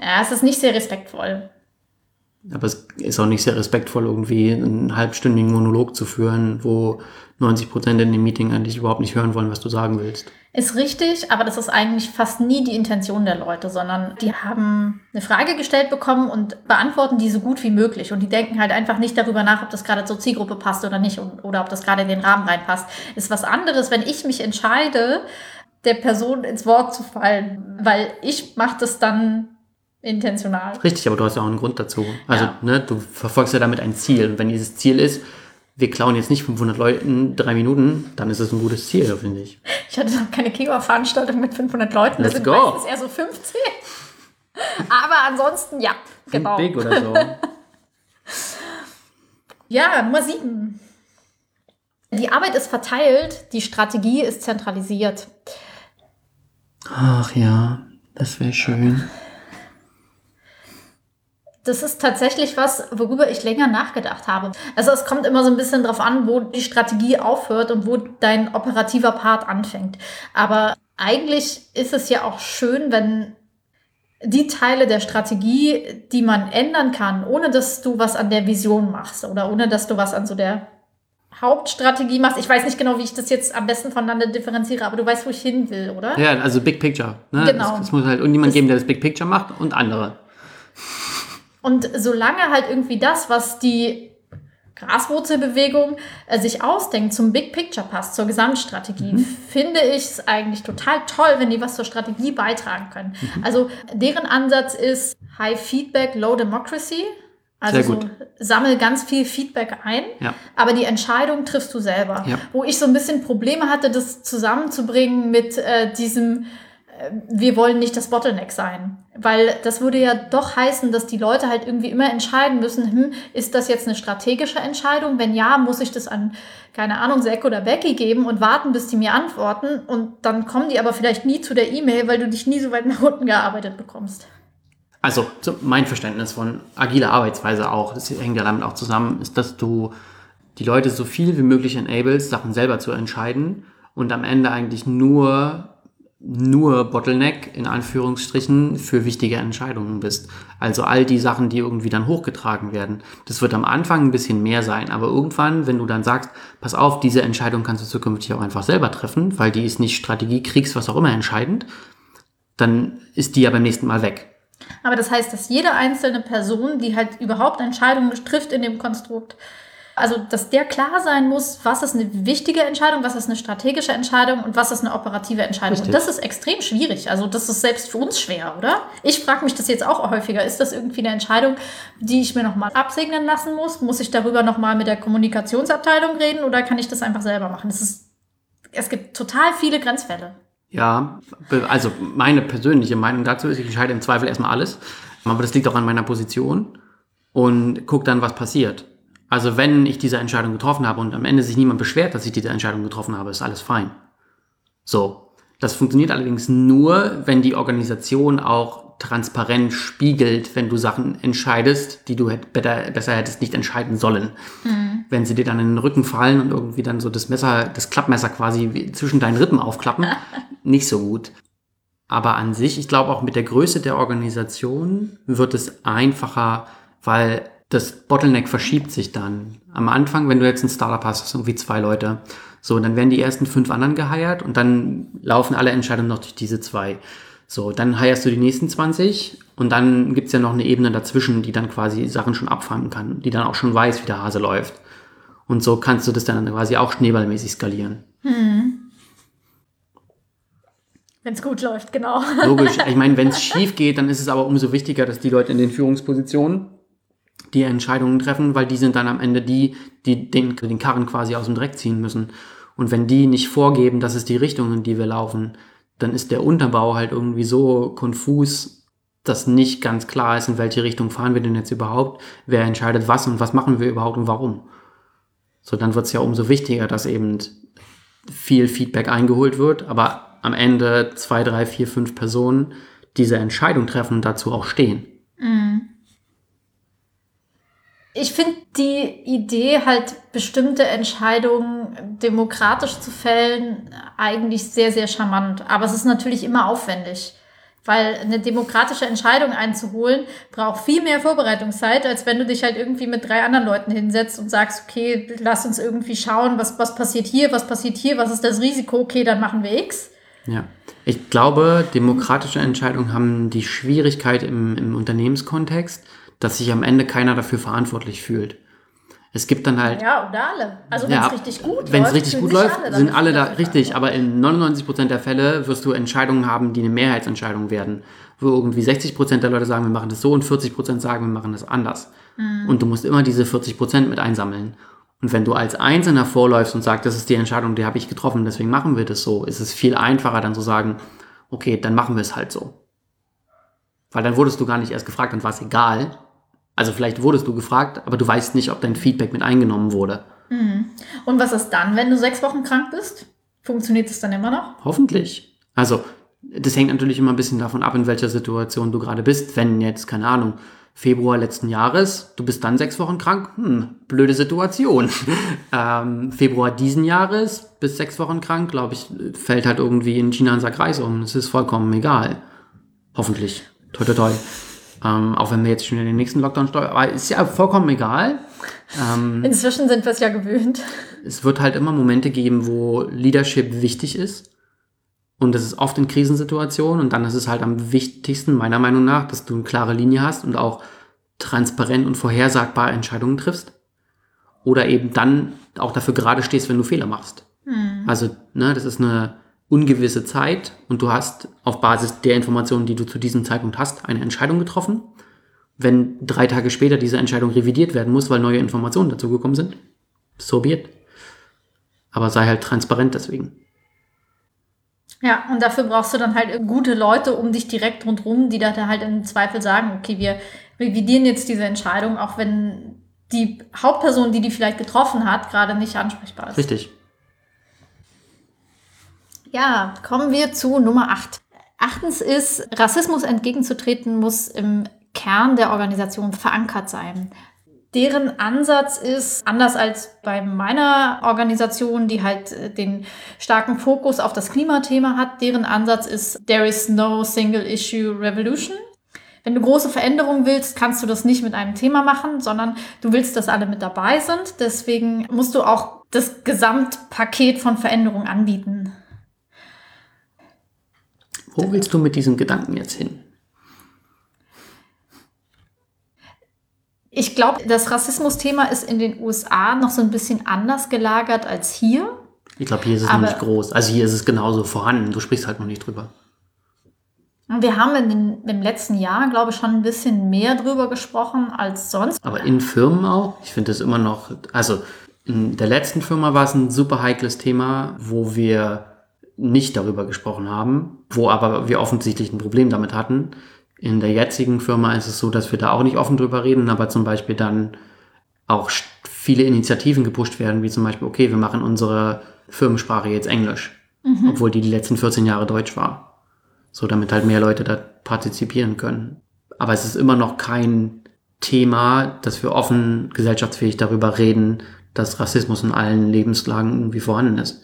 Ja, es ist nicht sehr respektvoll. Aber es ist auch nicht sehr respektvoll, irgendwie einen halbstündigen Monolog zu führen, wo 90 Prozent in dem Meeting eigentlich überhaupt nicht hören wollen, was du sagen willst. Ist richtig, aber das ist eigentlich fast nie die Intention der Leute, sondern die haben eine Frage gestellt bekommen und beantworten die so gut wie möglich. Und die denken halt einfach nicht darüber nach, ob das gerade zur Zielgruppe passt oder nicht oder ob das gerade in den Rahmen reinpasst. Ist was anderes, wenn ich mich entscheide, der Person ins Wort zu fallen, weil ich mache das dann intentional. Richtig, aber du hast ja auch einen Grund dazu. Also, ja. ne, du verfolgst ja damit ein Ziel. Und wenn dieses Ziel ist, wir klauen jetzt nicht 500 Leuten drei Minuten, dann ist es ein gutes Ziel, finde ich. Ich hatte noch keine Kino-Veranstaltung mit 500 Leuten. Let's das sind go. meistens eher so 15. Aber ansonsten, ja, genau. Big oder so. ja, Nummer sieben. Die Arbeit ist verteilt, die Strategie ist zentralisiert. Ach ja, das wäre schön das ist tatsächlich was, worüber ich länger nachgedacht habe. Also es kommt immer so ein bisschen drauf an, wo die Strategie aufhört und wo dein operativer Part anfängt. Aber eigentlich ist es ja auch schön, wenn die Teile der Strategie, die man ändern kann, ohne dass du was an der Vision machst oder ohne dass du was an so der Hauptstrategie machst. Ich weiß nicht genau, wie ich das jetzt am besten voneinander differenziere, aber du weißt, wo ich hin will, oder? Ja, also Big Picture. Ne? Genau. Es, es muss halt irgendjemand geben, der das Big Picture macht und andere. Und solange halt irgendwie das, was die Graswurzelbewegung äh, sich ausdenkt, zum Big Picture passt, zur Gesamtstrategie, mhm. finde ich es eigentlich total toll, wenn die was zur Strategie beitragen können. Mhm. Also deren Ansatz ist High Feedback, Low Democracy. Also so, sammel ganz viel Feedback ein, ja. aber die Entscheidung triffst du selber. Ja. Wo ich so ein bisschen Probleme hatte, das zusammenzubringen mit äh, diesem wir wollen nicht das Bottleneck sein. Weil das würde ja doch heißen, dass die Leute halt irgendwie immer entscheiden müssen, hm, ist das jetzt eine strategische Entscheidung? Wenn ja, muss ich das an, keine Ahnung, Zack oder Becky geben und warten, bis die mir antworten. Und dann kommen die aber vielleicht nie zu der E-Mail, weil du dich nie so weit nach unten gearbeitet bekommst. Also mein Verständnis von agiler Arbeitsweise auch, das hängt ja damit auch zusammen, ist, dass du die Leute so viel wie möglich enables, Sachen selber zu entscheiden und am Ende eigentlich nur nur Bottleneck in Anführungsstrichen für wichtige Entscheidungen bist. Also all die Sachen, die irgendwie dann hochgetragen werden. Das wird am Anfang ein bisschen mehr sein, aber irgendwann, wenn du dann sagst, pass auf, diese Entscheidung kannst du zukünftig auch einfach selber treffen, weil die ist nicht Strategie, Kriegs, was auch immer entscheidend, dann ist die ja beim nächsten Mal weg. Aber das heißt, dass jede einzelne Person, die halt überhaupt Entscheidungen trifft in dem Konstrukt, Also, dass der klar sein muss, was ist eine wichtige Entscheidung, was ist eine strategische Entscheidung und was ist eine operative Entscheidung. Richtig. Und das ist extrem schwierig. Also, das ist selbst für uns schwer, oder? Ich frage mich das jetzt auch häufiger. Ist das irgendwie eine Entscheidung, die ich mir nochmal absegnen lassen muss? Muss ich darüber nochmal mit der Kommunikationsabteilung reden oder kann ich das einfach selber machen? Ist, es gibt total viele Grenzfälle. Ja, also meine persönliche Meinung dazu ist, ich entscheide im Zweifel erstmal alles. Aber das liegt auch an meiner Position und guck dann, was passiert. Also wenn ich diese Entscheidung getroffen habe und am Ende sich niemand beschwert, dass ich diese Entscheidung getroffen habe, ist alles fein. So. Das funktioniert allerdings nur, wenn die Organisation auch transparent spiegelt, wenn du Sachen entscheidest, die du hätt, better, besser hättest nicht entscheiden sollen. Wenn sie dir dann in den Rücken fallen und irgendwie dann so das Messer, das Klappmesser quasi zwischen deinen Rippen aufklappen, nicht so gut. Aber an sich, ich glaube auch mit der Größe der Organisation wird es einfacher, weil das Bottleneck verschiebt sich dann. Am Anfang, wenn du jetzt ein Startup hast, hast du irgendwie zwei Leute. So, dann werden die ersten fünf anderen geheiert und dann laufen alle Entscheidungen noch durch diese zwei. So, dann heierst du die nächsten 20 und dann gibt's ja noch eine Ebene dazwischen, die dann quasi Sachen schon abfangen kann, die dann auch schon weiß, wie der Hase läuft. Und so kannst du das dann quasi auch schneeballmäßig skalieren. Wenn es gut läuft, genau. Logisch. Ich meine, wenn es schief geht, dann ist es aber umso wichtiger, dass die Leute in den Führungspositionen die Entscheidungen treffen, weil die sind dann am Ende die, die den, den Karren quasi aus dem Dreck ziehen müssen. Und wenn die nicht vorgeben, das ist die Richtung, in die wir laufen, dann ist der Unterbau halt irgendwie so konfus, dass nicht ganz klar ist, in welche Richtung fahren wir denn jetzt überhaupt, wer entscheidet was und was machen wir überhaupt und warum. So, dann wird es ja umso wichtiger, dass eben viel Feedback eingeholt wird, aber am Ende zwei, drei, vier, fünf Personen diese Entscheidung treffen und dazu auch stehen. Ich finde die Idee, halt bestimmte Entscheidungen demokratisch zu fällen, eigentlich sehr, sehr charmant. Aber es ist natürlich immer aufwendig. Weil eine demokratische Entscheidung einzuholen, braucht viel mehr Vorbereitungszeit, als wenn du dich halt irgendwie mit drei anderen Leuten hinsetzt und sagst, okay, lass uns irgendwie schauen, was, was passiert hier, was passiert hier, was ist das Risiko, okay, dann machen wir X. Ja. Ich glaube, demokratische Entscheidungen haben die Schwierigkeit im, im Unternehmenskontext, dass sich am Ende keiner dafür verantwortlich fühlt. Es gibt dann halt Ja, oder alle. Also wenn es Ja, richtig gut Wenn es läuft, richtig sind gut läuft, dann sind alle da richtig. Aber in 99% der Fälle wirst du Entscheidungen haben, die eine Mehrheitsentscheidung werden. Wo irgendwie 60% der Leute sagen, wir machen das so und 40% sagen, wir machen das anders. Mhm. Und du musst immer diese 40% mit einsammeln. Und wenn du als Einzelner vorläufst und sagst, das ist die Entscheidung, die habe ich getroffen, deswegen machen wir das so, ist es viel einfacher dann zu sagen, okay, dann machen wir es halt so. Weil dann wurdest du gar nicht erst gefragt, dann war es egal. Also vielleicht wurdest du gefragt, aber du weißt nicht, ob dein Feedback mit eingenommen wurde. Und was ist dann, wenn du sechs Wochen krank bist? Funktioniert es dann immer noch? Hoffentlich. Also, das hängt natürlich immer ein bisschen davon ab, in welcher Situation du gerade bist. Wenn jetzt, keine Ahnung, Februar letzten Jahres, du bist dann sechs Wochen krank, hm, blöde Situation. ähm, Februar diesen Jahres, bis sechs Wochen krank, glaube ich, fällt halt irgendwie in China ein Sack Reis um. Das ist vollkommen egal. Hoffentlich. Toi, toi, toi. Ähm, auch wenn wir jetzt schon in den nächsten Lockdown steuern, aber ist ja vollkommen egal. Ähm, Inzwischen sind wir es ja gewöhnt. es wird halt immer Momente geben, wo Leadership wichtig ist. Und das ist oft in Krisensituationen. Und dann ist es halt am wichtigsten, meiner Meinung nach, dass du eine klare Linie hast und auch transparent und vorhersagbar Entscheidungen triffst. Oder eben dann auch dafür gerade stehst, wenn du Fehler machst. Also, ne, das ist eine ungewisse Zeit und du hast auf Basis der Informationen, die du zu diesem Zeitpunkt hast, eine Entscheidung getroffen. Wenn drei Tage später diese Entscheidung revidiert werden muss, weil neue Informationen dazugekommen sind, so it. Aber sei halt transparent deswegen. Ja, und dafür brauchst du dann halt gute Leute um dich direkt rundherum, die da halt im Zweifel sagen, okay, wir revidieren jetzt diese Entscheidung, auch wenn die Hauptperson, die die vielleicht getroffen hat, gerade nicht ansprechbar ist. Richtig. Ja, kommen wir zu Nummer 8. Achtens ist, Rassismus entgegenzutreten muss im Kern der Organisation verankert sein. Deren Ansatz ist, anders als bei meiner Organisation, die halt äh, den starken Fokus auf das Klimathema hat, deren Ansatz ist, there is no single issue revolution. Wenn du große Veränderungen willst, kannst du das nicht mit einem Thema machen, sondern du willst, dass alle mit dabei sind. Deswegen musst du auch das Gesamtpaket von Veränderungen anbieten. Wo willst du mit diesem Gedanken jetzt hin? Ich glaube, das Rassismus-Thema ist in den USA noch so ein bisschen anders gelagert als hier. Ich glaube, hier ist es noch nicht groß. Also hier ist es genauso vorhanden. Du sprichst halt noch nicht drüber. Wir haben in den, im letzten Jahr, glaube ich, schon ein bisschen mehr drüber gesprochen als sonst. Aber in Firmen auch. Ich finde es immer noch, also in der letzten Firma war es ein super heikles Thema, wo wir nicht darüber gesprochen haben, wo aber wir offensichtlich ein Problem damit hatten. In der jetzigen Firma ist es so, dass wir da auch nicht offen drüber reden, aber zum Beispiel dann auch viele Initiativen gepusht werden, wie zum Beispiel, okay, wir machen unsere Firmensprache jetzt Englisch, obwohl die die letzten 14 Jahre Deutsch war. So, damit halt mehr Leute da partizipieren können. Aber es ist immer noch kein Thema, dass wir offen gesellschaftsfähig darüber reden, dass Rassismus in allen Lebenslagen irgendwie vorhanden ist.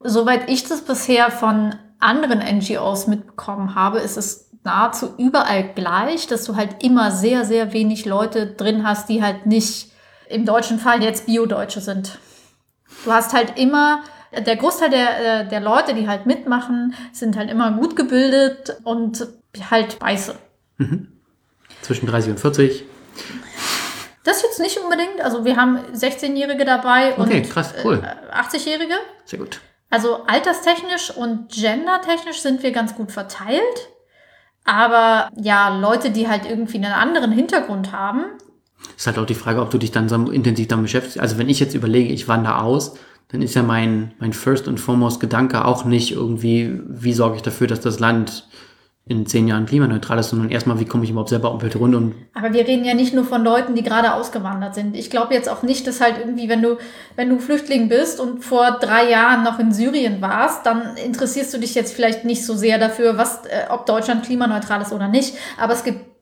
Soweit ich das bisher von anderen NGOs mitbekommen habe, ist es nahezu überall gleich, dass du halt immer sehr, sehr wenig Leute drin hast, die halt nicht im deutschen Fall jetzt Bio-Deutsche sind. Du hast halt immer, der Großteil der, äh, der Leute, die halt mitmachen, sind halt immer gut gebildet und halt weiße. Zwischen 30 und 40. Das jetzt nicht unbedingt. Also wir haben 16-Jährige dabei und Okay, krass, cool. äh, 80-Jährige. Sehr gut. Also alterstechnisch und gendertechnisch sind wir ganz gut verteilt. Aber ja, Leute, die halt irgendwie einen anderen Hintergrund haben, Ist halt auch die Frage, ob du dich dann so intensiv damit beschäftigst. Also wenn ich jetzt überlege, ich wandere aus, dann ist ja mein, mein first and foremost Gedanke auch nicht irgendwie, wie sorge ich dafür, dass das Land in zehn Jahren klimaneutral ist, sondern erstmal, wie komme ich überhaupt selber um Welt rund und aber wir reden ja nicht nur von Leuten, die gerade ausgewandert sind. Ich glaube jetzt auch nicht, dass halt irgendwie, wenn du, wenn du Flüchtling bist und vor drei Jahren noch in Syrien warst, dann interessierst du dich jetzt vielleicht nicht so sehr dafür, was, äh, ob Deutschland klimaneutral ist oder nicht. Aber es gibt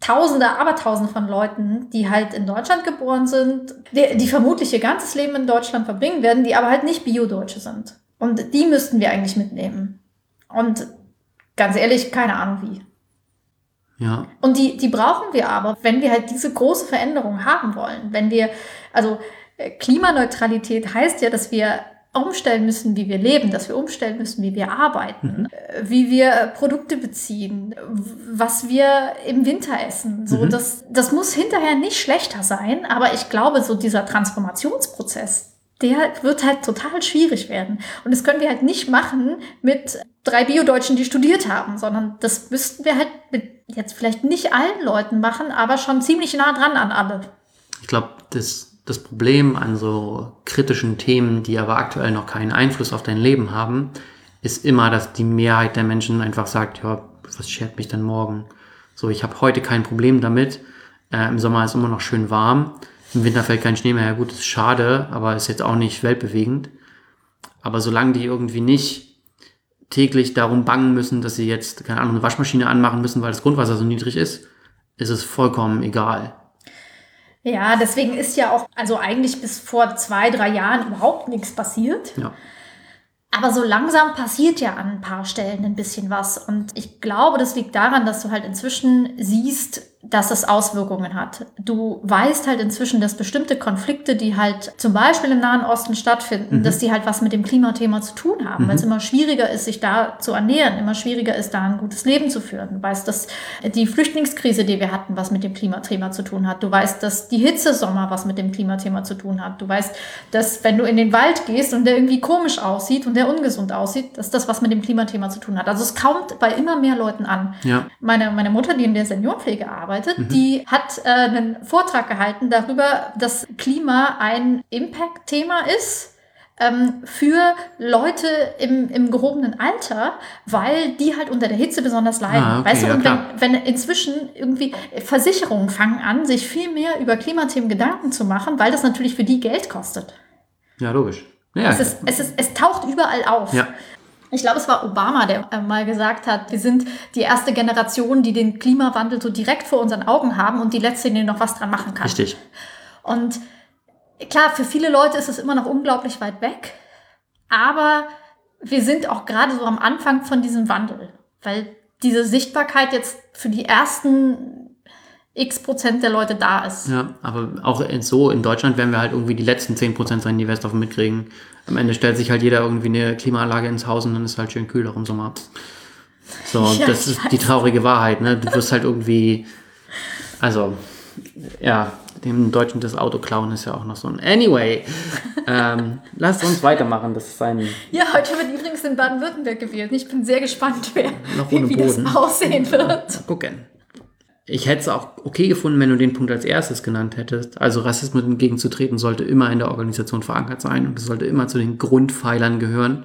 Tausende, Abertausende von Leuten, die halt in Deutschland geboren sind, die, die vermutlich ihr ganzes Leben in Deutschland verbringen werden, die aber halt nicht Bio-Deutsche sind. Und die müssten wir eigentlich mitnehmen. Und ganz ehrlich, keine Ahnung wie. ja, Und die, die brauchen wir aber, wenn wir halt diese große Veränderung haben wollen. Wenn wir, also äh, Klimaneutralität heißt ja, dass wir umstellen müssen, wie wir leben, dass wir umstellen müssen, wie wir arbeiten, äh, wie wir äh, Produkte beziehen, was wir im Winter essen. So, das, das muss hinterher nicht schlechter sein, aber ich glaube, so dieser Transformationsprozess, der wird halt total schwierig werden. Und das können wir halt nicht machen mit drei Bio-Deutschen, die studiert haben, sondern das müssten wir halt mit jetzt vielleicht nicht allen Leuten machen, aber schon ziemlich nah dran an alle. ich glaube, das, das Problem an so kritischen Themen, die aber aktuell noch keinen Einfluss auf dein Leben haben, ist immer, dass die Mehrheit der Menschen einfach sagt, ja, was schert mich denn morgen? So, ich habe heute kein Problem damit. Äh, Im Sommer ist immer noch schön warm. Im Winter fällt kein Schnee mehr. Ja gut, ist schade, aber ist jetzt auch nicht weltbewegend. Aber solange die irgendwie nicht täglich darum bangen müssen, dass sie jetzt, keine Ahnung, eine Waschmaschine anmachen müssen, weil das Grundwasser so niedrig ist, ist es vollkommen egal. Ja, deswegen ist ja auch, also eigentlich bis vor zwei, drei Jahren überhaupt nichts passiert. Ja. Aber so langsam passiert ja an ein paar Stellen ein bisschen was. Und ich glaube, das liegt daran, dass du halt inzwischen siehst, dass es Auswirkungen hat. Du weißt halt inzwischen, dass bestimmte Konflikte, die halt zum Beispiel im Nahen Osten stattfinden, dass die halt was mit dem Klimathema zu tun haben, weil es immer schwieriger ist, sich da zu ernähren, immer schwieriger ist, da ein gutes Leben zu führen. Du weißt, dass die Flüchtlingskrise, die wir hatten, was mit dem Klimathema zu tun hat. Du weißt, dass die Hitzesommer was mit dem Klimathema zu tun hat. Du weißt, dass wenn du in den Wald gehst und der irgendwie komisch aussieht und der ungesund aussieht, dass das was mit dem Klimathema zu tun hat. Also es kommt bei immer mehr Leuten an. Ja. Meine, meine Mutter, die in der Seniorenpflege arbeitet, die hat äh, einen Vortrag gehalten darüber, dass Klima ein Impact-Thema ist ähm, für Leute im, im gehobenen Alter, weil die halt unter der Hitze besonders leiden. Ah, okay, weißt du, und wenn, wenn inzwischen irgendwie Versicherungen fangen an, sich viel mehr über Klimathemen Gedanken zu machen, weil das natürlich für die Geld kostet. Ja, logisch. Ja, Es, ist, es, ist, es taucht überall auf. ja. Ich glaube, es war Obama, der äh, mal gesagt hat, wir sind die erste Generation, die den Klimawandel so direkt vor unseren Augen haben und die letzte, die noch was dran machen kann. richtig. Und klar, für viele Leute ist es immer noch unglaublich weit weg, aber wir sind auch gerade so am Anfang von diesem Wandel, weil diese Sichtbarkeit jetzt für die ersten x Prozent der Leute da ist. Ja, aber auch so in Deutschland werden wir halt irgendwie die letzten 10% sein, die wir davon mitkriegen. Am Ende stellt sich halt jeder irgendwie eine Klimaanlage ins Haus und dann ist es halt schön kühl auch im Sommer. So, Ja, das ist die traurige Wahrheit, ne? Du wirst halt irgendwie, also, Ja, dem Deutschen das Auto klauen ist ja auch noch so ein. Anyway, ähm, lasst uns weitermachen. Das ist ein. Ja, heute wird übrigens in Baden-Württemberg gewählt. Ich bin sehr gespannt, wer, wie, wie das aussehen wird. Gucken. Ich hätte es auch okay gefunden, wenn du den Punkt als erstes genannt hättest. Also Rassismus entgegenzutreten sollte immer in der Organisation verankert sein und es sollte immer zu den Grundpfeilern gehören,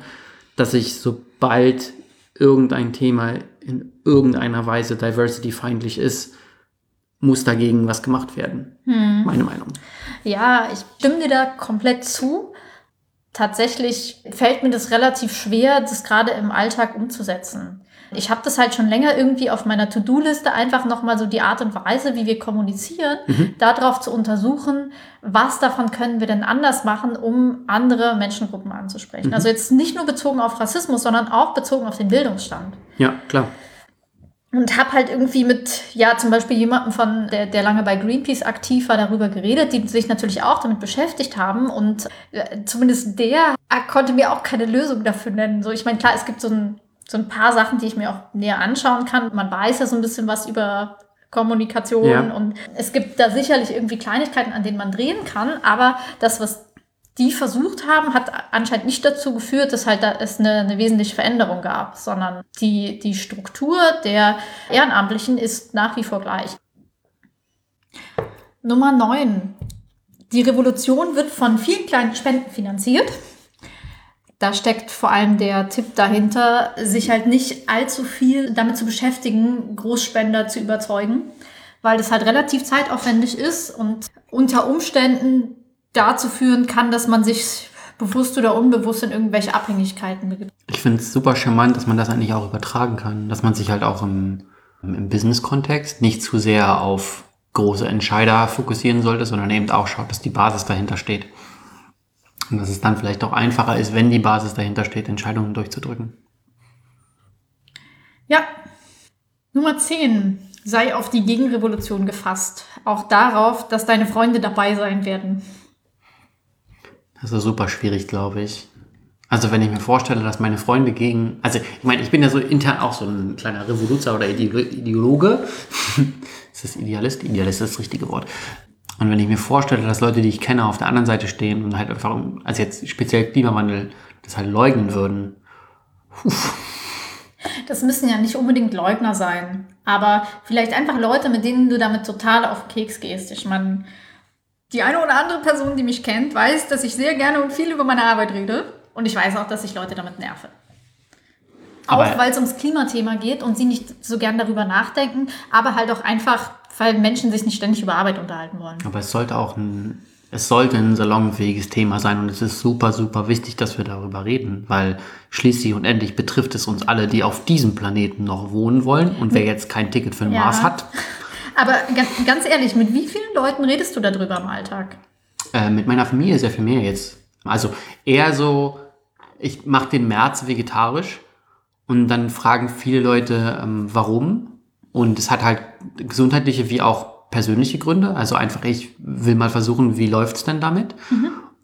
dass sich sobald irgendein Thema in irgendeiner Weise diversity-feindlich ist, muss dagegen was gemacht werden. Meine Meinung. Ja, ich stimme dir da komplett zu. Tatsächlich fällt mir das relativ schwer, das gerade im Alltag umzusetzen. Ich habe das halt schon länger irgendwie auf meiner To-Do-Liste, einfach nochmal so die Art und Weise, wie wir kommunizieren, darauf zu untersuchen, was davon können wir denn anders machen, um andere Menschengruppen anzusprechen. Also jetzt nicht nur bezogen auf Rassismus, sondern auch bezogen auf den Bildungsstand. Ja, klar. Und habe halt irgendwie mit, ja, zum Beispiel jemandem von, der, der lange bei Greenpeace aktiv war, darüber geredet, die sich natürlich auch damit beschäftigt haben. Und äh, zumindest der konnte mir auch keine Lösung dafür nennen. So, ich meine, klar, es gibt so ein, so ein paar Sachen, die ich mir auch näher anschauen kann. Man weiß ja so ein bisschen was über Kommunikation Ja. und es gibt da sicherlich irgendwie Kleinigkeiten, an denen man drehen kann. Aber das, was die versucht haben, hat anscheinend nicht dazu geführt, dass halt da es eine, eine wesentliche Veränderung gab, sondern die, die Struktur der Ehrenamtlichen ist nach wie vor gleich. Nummer 9. Die Revolution wird von vielen kleinen Spenden finanziert. Da steckt vor allem der Tipp dahinter, sich halt nicht allzu viel damit zu beschäftigen, Großspender zu überzeugen, weil das halt relativ zeitaufwendig ist und unter Umständen dazu führen kann, dass man sich bewusst oder unbewusst in irgendwelche Abhängigkeiten begibt. Ich finde es super charmant, dass man das eigentlich auch übertragen kann. Dass man sich halt auch im, im Business-Kontext nicht zu sehr auf große Entscheider fokussieren sollte, sondern eben auch schaut, dass die Basis dahinter steht. Und dass es dann vielleicht auch einfacher ist, wenn die Basis dahinter steht, Entscheidungen durchzudrücken. Ja. Nummer 10. Sei auf die Gegenrevolution gefasst. Auch darauf, dass deine Freunde dabei sein werden. Das ist super schwierig, glaube ich. Also wenn ich mir vorstelle, dass meine Freunde gegen, also ich meine, ich bin ja so intern auch so ein kleiner Revoluzer oder Ide- Ideologe. ist das Idealist? Idealist ist das richtige Wort. Und wenn ich mir vorstelle, dass Leute, die ich kenne, auf der anderen Seite stehen und halt einfach, also jetzt speziell Klimawandel, das halt leugnen würden. Das müssen ja nicht unbedingt Leugner sein, aber vielleicht einfach Leute, mit denen du damit total auf den Keks gehst. Ich meine, die eine oder andere Person, die mich kennt, weiß, dass ich sehr gerne und viel über meine Arbeit rede. Und ich weiß auch, dass ich Leute damit nerve. Auch weil es ums Klimathema geht und sie nicht so gern darüber nachdenken, aber halt auch einfach, weil Menschen sich nicht ständig über Arbeit unterhalten wollen. Aber es sollte auch ein, es sollte ein salonfähiges Thema sein und es ist super, super wichtig, dass wir darüber reden, weil schließlich und endlich betrifft es uns alle, die auf diesem Planeten noch wohnen wollen und wer jetzt kein Ticket für den Ja. Mars hat, Aber ganz, ehrlich, mit wie vielen Leuten redest du darüber im Alltag? Äh, mit meiner Familie sehr viel mehr jetzt. Also eher so, ich mache den März vegetarisch und dann fragen viele Leute, ähm, warum. Und es hat halt gesundheitliche wie auch persönliche Gründe. Also einfach, ich will mal versuchen, wie läuft's denn damit?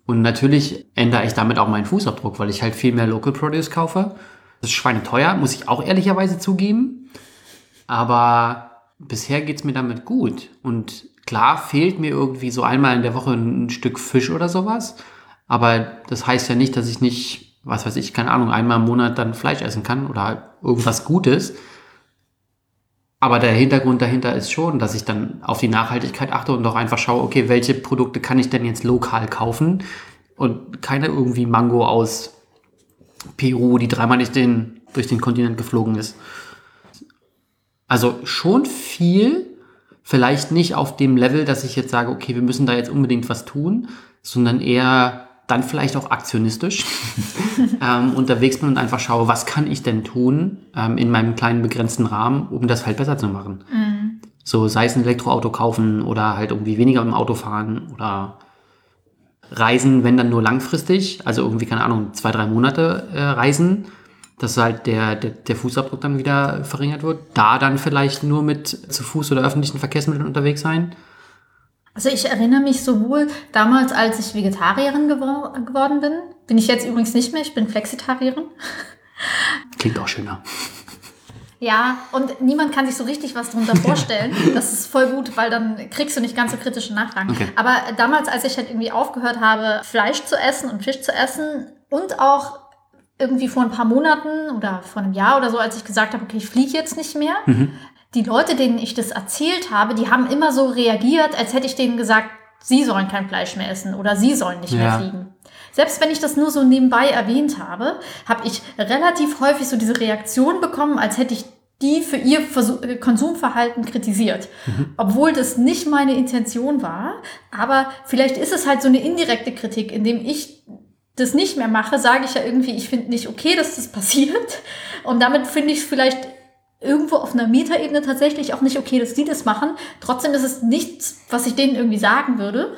Und natürlich ändere ich damit auch meinen Fußabdruck, weil ich halt viel mehr Local Produce kaufe. Das ist schweineteuer, muss ich auch ehrlicherweise zugeben. Aber bisher geht's mir damit gut. Und klar fehlt mir irgendwie so einmal in der Woche ein Stück Fisch oder sowas. Aber das heißt ja nicht, dass ich nicht, was weiß ich, keine Ahnung, einmal im Monat dann Fleisch essen kann oder halt irgendwas Gutes. Aber der Hintergrund dahinter ist schon, dass ich dann auf die Nachhaltigkeit achte und doch einfach schaue, okay, welche Produkte kann ich denn jetzt lokal kaufen und keine irgendwie Mango aus Peru, die dreimal nicht den, durch den Kontinent geflogen ist. Also schon viel, vielleicht nicht auf dem Level, dass ich jetzt sage, okay, wir müssen da jetzt unbedingt was tun, sondern eher dann vielleicht auch aktionistisch ähm, unterwegs bin und einfach schaue, was kann ich denn tun ähm, in meinem kleinen begrenzten Rahmen, um das halt besser zu machen. So sei es ein Elektroauto kaufen oder halt irgendwie weniger im Auto fahren oder reisen, wenn dann nur langfristig, also irgendwie, keine Ahnung, zwei, drei Monate äh, reisen, dass halt der, der, der Fußabdruck dann wieder verringert wird. Da dann vielleicht nur mit zu Fuß oder öffentlichen Verkehrsmitteln unterwegs sein. Also ich erinnere mich sowohl damals, als ich Vegetarierin gewor geworden bin, bin ich jetzt übrigens nicht mehr, ich bin Flexitarierin. Klingt auch schöner. Ja, und niemand kann sich so richtig was darunter vorstellen. Das ist voll gut, weil dann kriegst du nicht ganz so kritischen Nachfragen. Okay. Aber damals, als ich halt irgendwie aufgehört habe, Fleisch zu essen und Fisch zu essen und auch irgendwie vor ein paar Monaten oder vor einem Jahr oder so, als ich gesagt habe, okay, ich fliege jetzt nicht mehr. Die Leute, denen ich das erzählt habe, die haben immer so reagiert, als hätte ich denen gesagt, sie sollen kein Fleisch mehr essen oder sie sollen nicht mehr Ja. fliegen. Selbst wenn ich das nur so nebenbei erwähnt habe, habe ich relativ häufig so diese Reaktion bekommen, als hätte ich die für ihr Versuch, äh, Konsumverhalten kritisiert. Obwohl das nicht meine Intention war. Aber vielleicht ist es halt so eine indirekte Kritik, indem ich das nicht mehr mache, sage ich ja irgendwie, ich finde nicht okay, dass das passiert. Und damit finde ich es vielleicht irgendwo auf einer Metaebene tatsächlich auch nicht okay, dass die das machen. Trotzdem ist es nichts, was ich denen irgendwie sagen würde.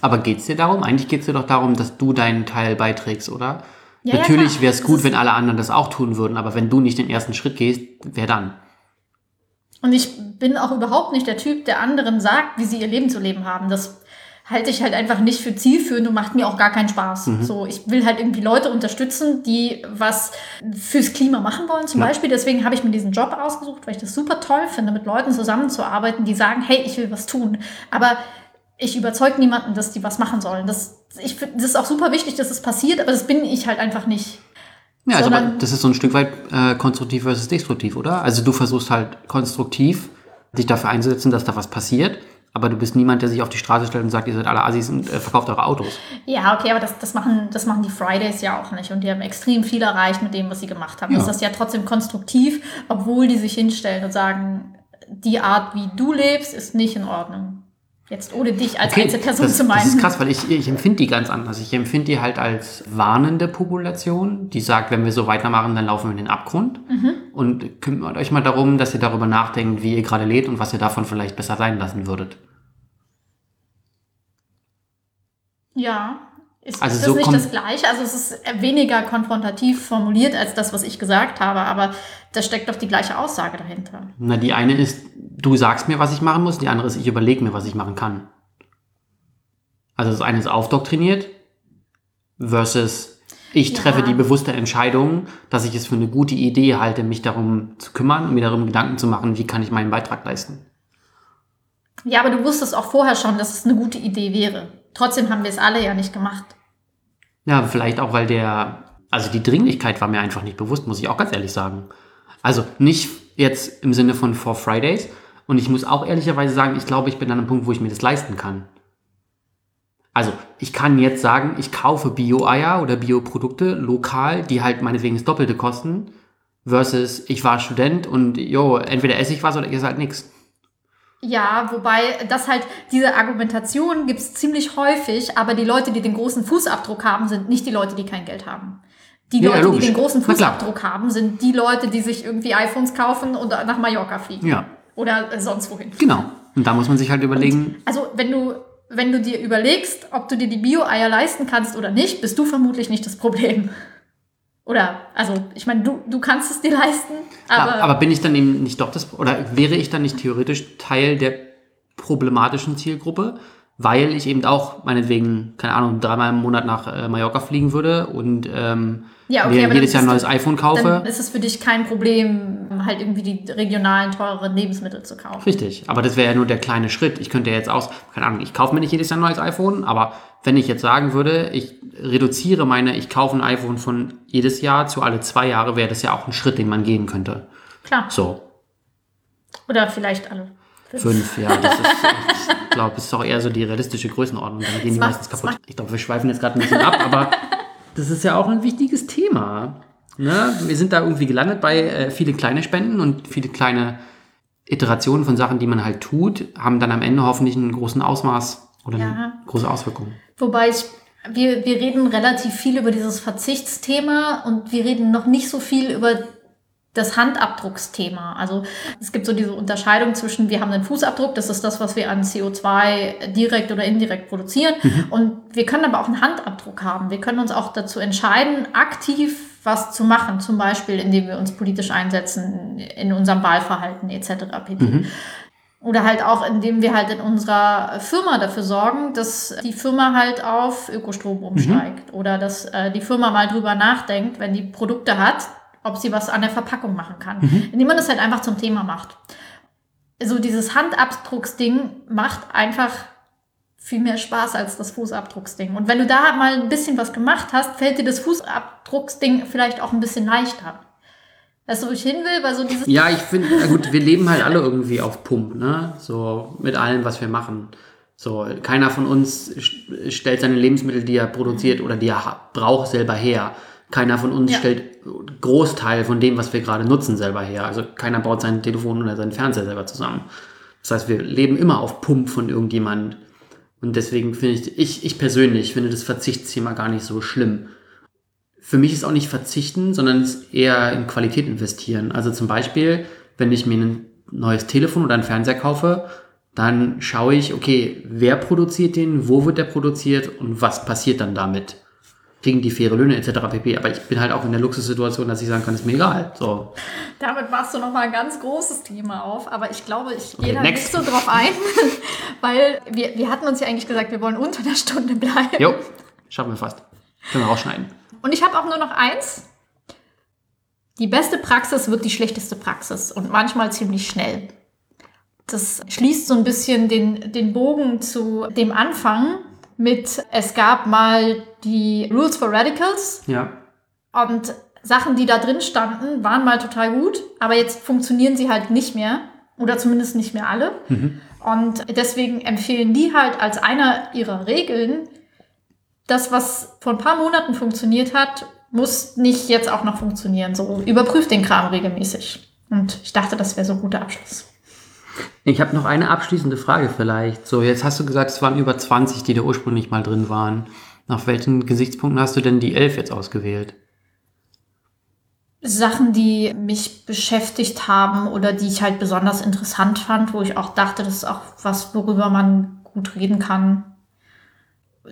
Aber geht's dir darum? Eigentlich geht's dir doch darum, dass du deinen Teil beiträgst, oder? Ja, ja, Natürlich klar. wäre es gut, wenn alle anderen das auch tun würden, aber wenn du nicht den ersten Schritt gehst, wer dann? Und ich bin auch überhaupt nicht der Typ, der anderen sagt, wie sie ihr Leben zu leben haben. Das halte ich halt einfach nicht für zielführend und macht mir auch gar keinen Spaß. So, ich will halt irgendwie Leute unterstützen, die was fürs Klima machen wollen, zum Ja. Beispiel. Deswegen habe ich mir diesen Job ausgesucht, weil ich das super toll finde, mit Leuten zusammenzuarbeiten, die sagen, hey, ich will was tun. Aber ich überzeuge niemanden, dass die was machen sollen. Das, ich, das ist auch super wichtig, dass es passiert, aber das bin ich halt einfach nicht. Ja, also das ist so ein Stück weit äh, konstruktiv versus destruktiv, oder? Also du versuchst halt konstruktiv, dich dafür einzusetzen, dass da was passiert, aber du bist niemand, der sich auf die Straße stellt und sagt, ihr seid alle Assis und äh, verkauft eure Autos. Ja, okay, aber das, das, machen, das machen die Fridays ja auch nicht. Und die haben extrem viel erreicht mit dem, was sie gemacht haben. Ja. Das ist ja trotzdem konstruktiv, obwohl die sich hinstellen und sagen, die Art, wie du lebst, ist nicht in Ordnung. Jetzt ohne dich als Einzelperson das, zu meinen. das ist krass, weil ich, ich empfinde die ganz anders. Ich empfinde die halt als warnende Population, die sagt, wenn wir so weitermachen, dann laufen wir in den Abgrund. Mhm. Und kümmert euch mal darum, dass ihr darüber nachdenkt, wie ihr gerade lebt und was ihr davon vielleicht besser sein lassen würdet. Ja. Ist, Also ist so das nicht das Gleiche? Also es ist weniger konfrontativ formuliert als das, was ich gesagt habe, aber da steckt doch die gleiche Aussage dahinter. Na, die eine ist, du sagst mir, was ich machen muss, die andere ist, ich überlege mir, was ich machen kann. Also das eine ist aufdoktriniert versus ich Ja. treffe die bewusste Entscheidung, dass ich es für eine gute Idee halte, mich darum zu kümmern und mir darum Gedanken zu machen, wie kann ich meinen Beitrag leisten. Ja, aber du wusstest auch vorher schon, dass es eine gute Idee wäre. Trotzdem haben wir es alle ja nicht gemacht. Ja, vielleicht auch, weil der, also die Dringlichkeit war mir einfach nicht bewusst, muss ich auch ganz ehrlich sagen. Also nicht jetzt im Sinne von For Fridays. Und ich muss auch ehrlicherweise sagen, ich glaube, ich bin an einem Punkt, wo ich mir das leisten kann. Also, ich kann jetzt sagen, ich kaufe Bio-Eier oder Bioprodukte lokal, die halt meinetwegen das Doppelte kosten, versus ich war Student und jo, entweder esse ich was oder ich esse halt nichts. Ja, wobei das halt, diese Argumentation gibt es ziemlich häufig, aber die Leute, die den großen Fußabdruck haben, sind nicht die Leute, die kein Geld haben. Die Ja, Leute, logisch. die den großen. Fußabdruck haben, sind die Leute, die sich irgendwie iPhones kaufen und nach Mallorca fliegen. Ja, Oder äh, sonst wohin. genau. Und da muss man sich halt überlegen, Also, wenn du, wenn du dir überlegst, ob du dir die Bio-Eier leisten kannst oder nicht, bist du vermutlich nicht das Problem. Oder, also, ich meine, du, du kannst es dir leisten, aber, aber, aber bin ich dann eben nicht doch das, oder wäre ich dann nicht theoretisch Teil der problematischen Zielgruppe, weil ich eben auch meinetwegen, keine Ahnung, dreimal im Monat nach äh, Mallorca fliegen würde und ähm, Ja, okay, mir jedes Jahr ein neues du- iPhone kaufe. dann ist es für dich kein Problem, halt irgendwie die regionalen, teureren Lebensmittel zu kaufen. Richtig, aber das wäre ja nur der kleine Schritt. Ich könnte ja jetzt aus, keine Ahnung, ich kaufe mir nicht jedes Jahr ein neues iPhone, aber wenn ich jetzt sagen würde, ich reduziere meine, ich kaufe ein iPhone von jedes Jahr zu alle zwei Jahre, wäre das ja auch ein Schritt, den man gehen könnte. Klar. So, Oder vielleicht alle. fünf, ja, das ist, ich glaube, das ist auch eher so die realistische Größenordnung, dann gehen die meistens kaputt. Ich glaube, wir schweifen jetzt gerade ein bisschen ab, aber das ist ja auch ein wichtiges Thema. Ne? Wir sind da irgendwie gelandet bei äh, viele kleine Spenden und viele kleine Iterationen von Sachen, die man halt tut, haben dann am Ende hoffentlich einen großen Ausmaß oder Ja. eine große Auswirkung. Wobei ich, wir, wir reden relativ viel über dieses Verzichtsthema und wir reden noch nicht so viel über das Handabdrucksthema. Also es gibt so diese Unterscheidung zwischen, wir haben einen Fußabdruck, das ist das, was wir an CO2 direkt oder indirekt produzieren. Und wir können aber auch einen Handabdruck haben. Wir können uns auch dazu entscheiden, aktiv was zu machen, zum Beispiel indem wir uns politisch einsetzen in unserem Wahlverhalten etc. pp. Oder halt auch, indem wir halt in unserer Firma dafür sorgen, dass die Firma halt auf Ökostrom umsteigt. Oder dass äh, die Firma mal drüber nachdenkt, wenn die Produkte hat, ob sie was an der Verpackung machen kann. Indem man das halt einfach zum Thema macht. So dieses Handabdrucksding macht einfach viel mehr Spaß als das Fußabdrucksding. Und wenn du da mal ein bisschen was gemacht hast, fällt dir das Fußabdrucksding vielleicht auch ein bisschen leichter. Weißt du, wo ich hin will? Weil so dieses Ja, ich finde, na gut, wir leben halt alle irgendwie auf Pump, ne? So mit allem, was wir machen. So, keiner von uns st- stellt seine Lebensmittel, die er produziert oder die er braucht, selber her. Keiner von uns Ja. stellt Großteil von dem, was wir gerade nutzen, selber her. Also keiner baut sein Telefon oder seinen Fernseher selber zusammen. Das heißt, wir leben immer auf Pump von irgendjemand. Und deswegen finde ich, ich, ich persönlich finde das Verzichtsthema gar nicht so schlimm. Für mich ist auch nicht verzichten, sondern es ist eher in Qualität investieren. Also zum Beispiel, wenn ich mir ein neues Telefon oder einen Fernseher kaufe, dann schaue ich, okay, wer produziert den, wo wird der produziert und was passiert dann damit? Kriegen die faire Löhne etc. pp. Aber ich bin halt auch in der Luxussituation, dass ich sagen kann, ist mir egal. So, Damit machst du nochmal ein ganz großes Thema auf, aber ich glaube, ich Okay, gehe da next. nicht so drauf ein, weil wir, wir hatten uns ja eigentlich gesagt, wir wollen unter der Stunde bleiben. jo, schaffen wir fast. Können wir rausschneiden. Und ich habe auch nur noch eins. Die beste Praxis wird die schlechteste Praxis und manchmal ziemlich schnell. Das schließt so ein bisschen den, den Bogen zu dem Anfang mit, es gab mal die Rules for Radicals Ja. und Sachen, die da drin standen, waren mal total gut, aber jetzt funktionieren sie halt nicht mehr oder zumindest nicht mehr alle. Und deswegen empfehlen die halt als einer ihrer Regeln, das, was vor ein paar Monaten funktioniert hat, muss nicht jetzt auch noch funktionieren. So überprüft den Kram regelmäßig. Und ich dachte, das wäre so ein guter Abschluss. Ich habe noch eine abschließende Frage vielleicht. So, jetzt hast du gesagt, es waren über 20, die da ursprünglich mal drin waren. Nach welchen Gesichtspunkten hast du denn die 11 jetzt ausgewählt? Sachen, die mich beschäftigt haben oder die ich halt besonders interessant fand, wo ich auch dachte, das ist auch was, worüber man gut reden kann.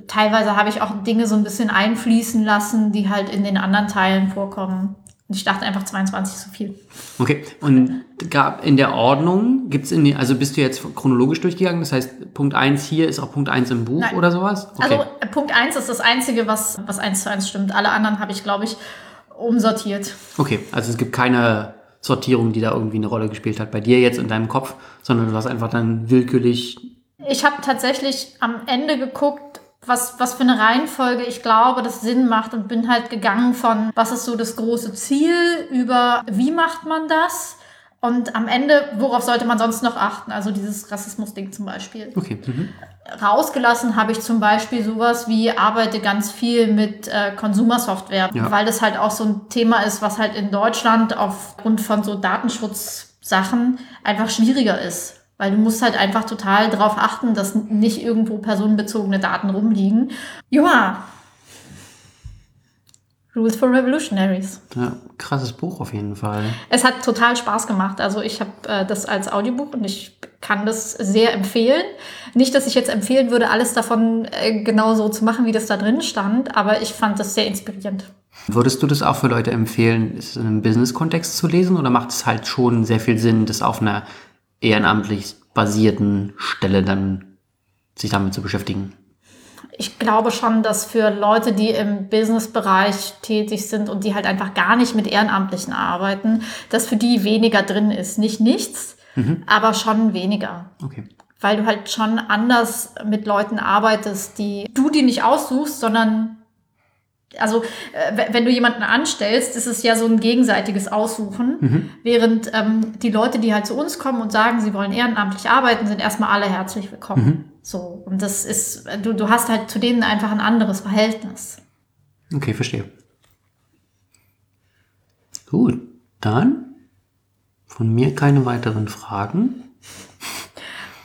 Teilweise habe ich auch Dinge so ein bisschen einfließen lassen, die halt in den anderen Teilen vorkommen. Und ich dachte einfach 22 ist so viel. Okay, und gab in der Ordnung, gibt's in die, also bist du jetzt chronologisch durchgegangen? Das heißt, Punkt 1 hier ist auch Punkt 1 im Buch Nein. oder sowas? Okay. Also Punkt 1 ist das Einzige, was, was eins zu eins stimmt. Alle anderen habe ich, glaube ich, umsortiert. okay, also es gibt keine Sortierung, die da irgendwie eine Rolle gespielt hat bei dir jetzt in deinem Kopf, sondern du hast einfach dann willkürlich Ich habe tatsächlich am Ende geguckt, was, was für eine Reihenfolge ich glaube, das Sinn macht und bin halt gegangen von, was ist so das große Ziel, über wie macht man das und am Ende, worauf sollte man sonst noch achten? Also dieses Rassismus-Ding zum Beispiel. Okay. Mhm. Rausgelassen habe ich zum Beispiel sowas wie arbeite ganz viel mit äh, Konsumersoftware, Ja. weil das halt auch so ein Thema ist, was halt in Deutschland aufgrund von so Datenschutzsachen einfach schwieriger ist. Weil du musst halt einfach total darauf achten, dass nicht irgendwo personenbezogene Daten rumliegen. Ja. Rules for Revolutionaries. Ja, krasses Buch auf jeden Fall. Es hat total Spaß gemacht. Also ich habe äh, das als Audiobuch und ich kann das sehr empfehlen. Nicht, dass ich jetzt empfehlen würde, alles davon äh, genau so zu machen, wie das da drin stand, aber ich fand das sehr inspirierend. Würdest du das auch für Leute empfehlen, es in einem Business-Kontext zu lesen oder macht es halt schon sehr viel Sinn, das auf einer ehrenamtlich basierten Stelle dann sich damit zu beschäftigen? Ich glaube schon, dass für Leute, die im Businessbereich tätig sind und die halt einfach gar nicht mit Ehrenamtlichen arbeiten, dass für die weniger drin ist. Nicht nichts, aber schon weniger. Okay. weil du halt schon anders mit Leuten arbeitest, die du die nicht aussuchst, sondern also äh, wenn du jemanden anstellst, ist es ja so ein gegenseitiges Aussuchen, während ähm, die Leute, die halt zu uns kommen und sagen, sie wollen ehrenamtlich arbeiten, sind erstmal alle herzlich willkommen. So und das ist du du hast halt zu denen einfach ein anderes Verhältnis. Okay, verstehe. Gut, dann von mir keine weiteren Fragen.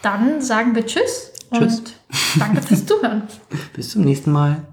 Dann sagen wir Tschüss Tschüss. und danke fürs Zuhören. Bis zum nächsten Mal.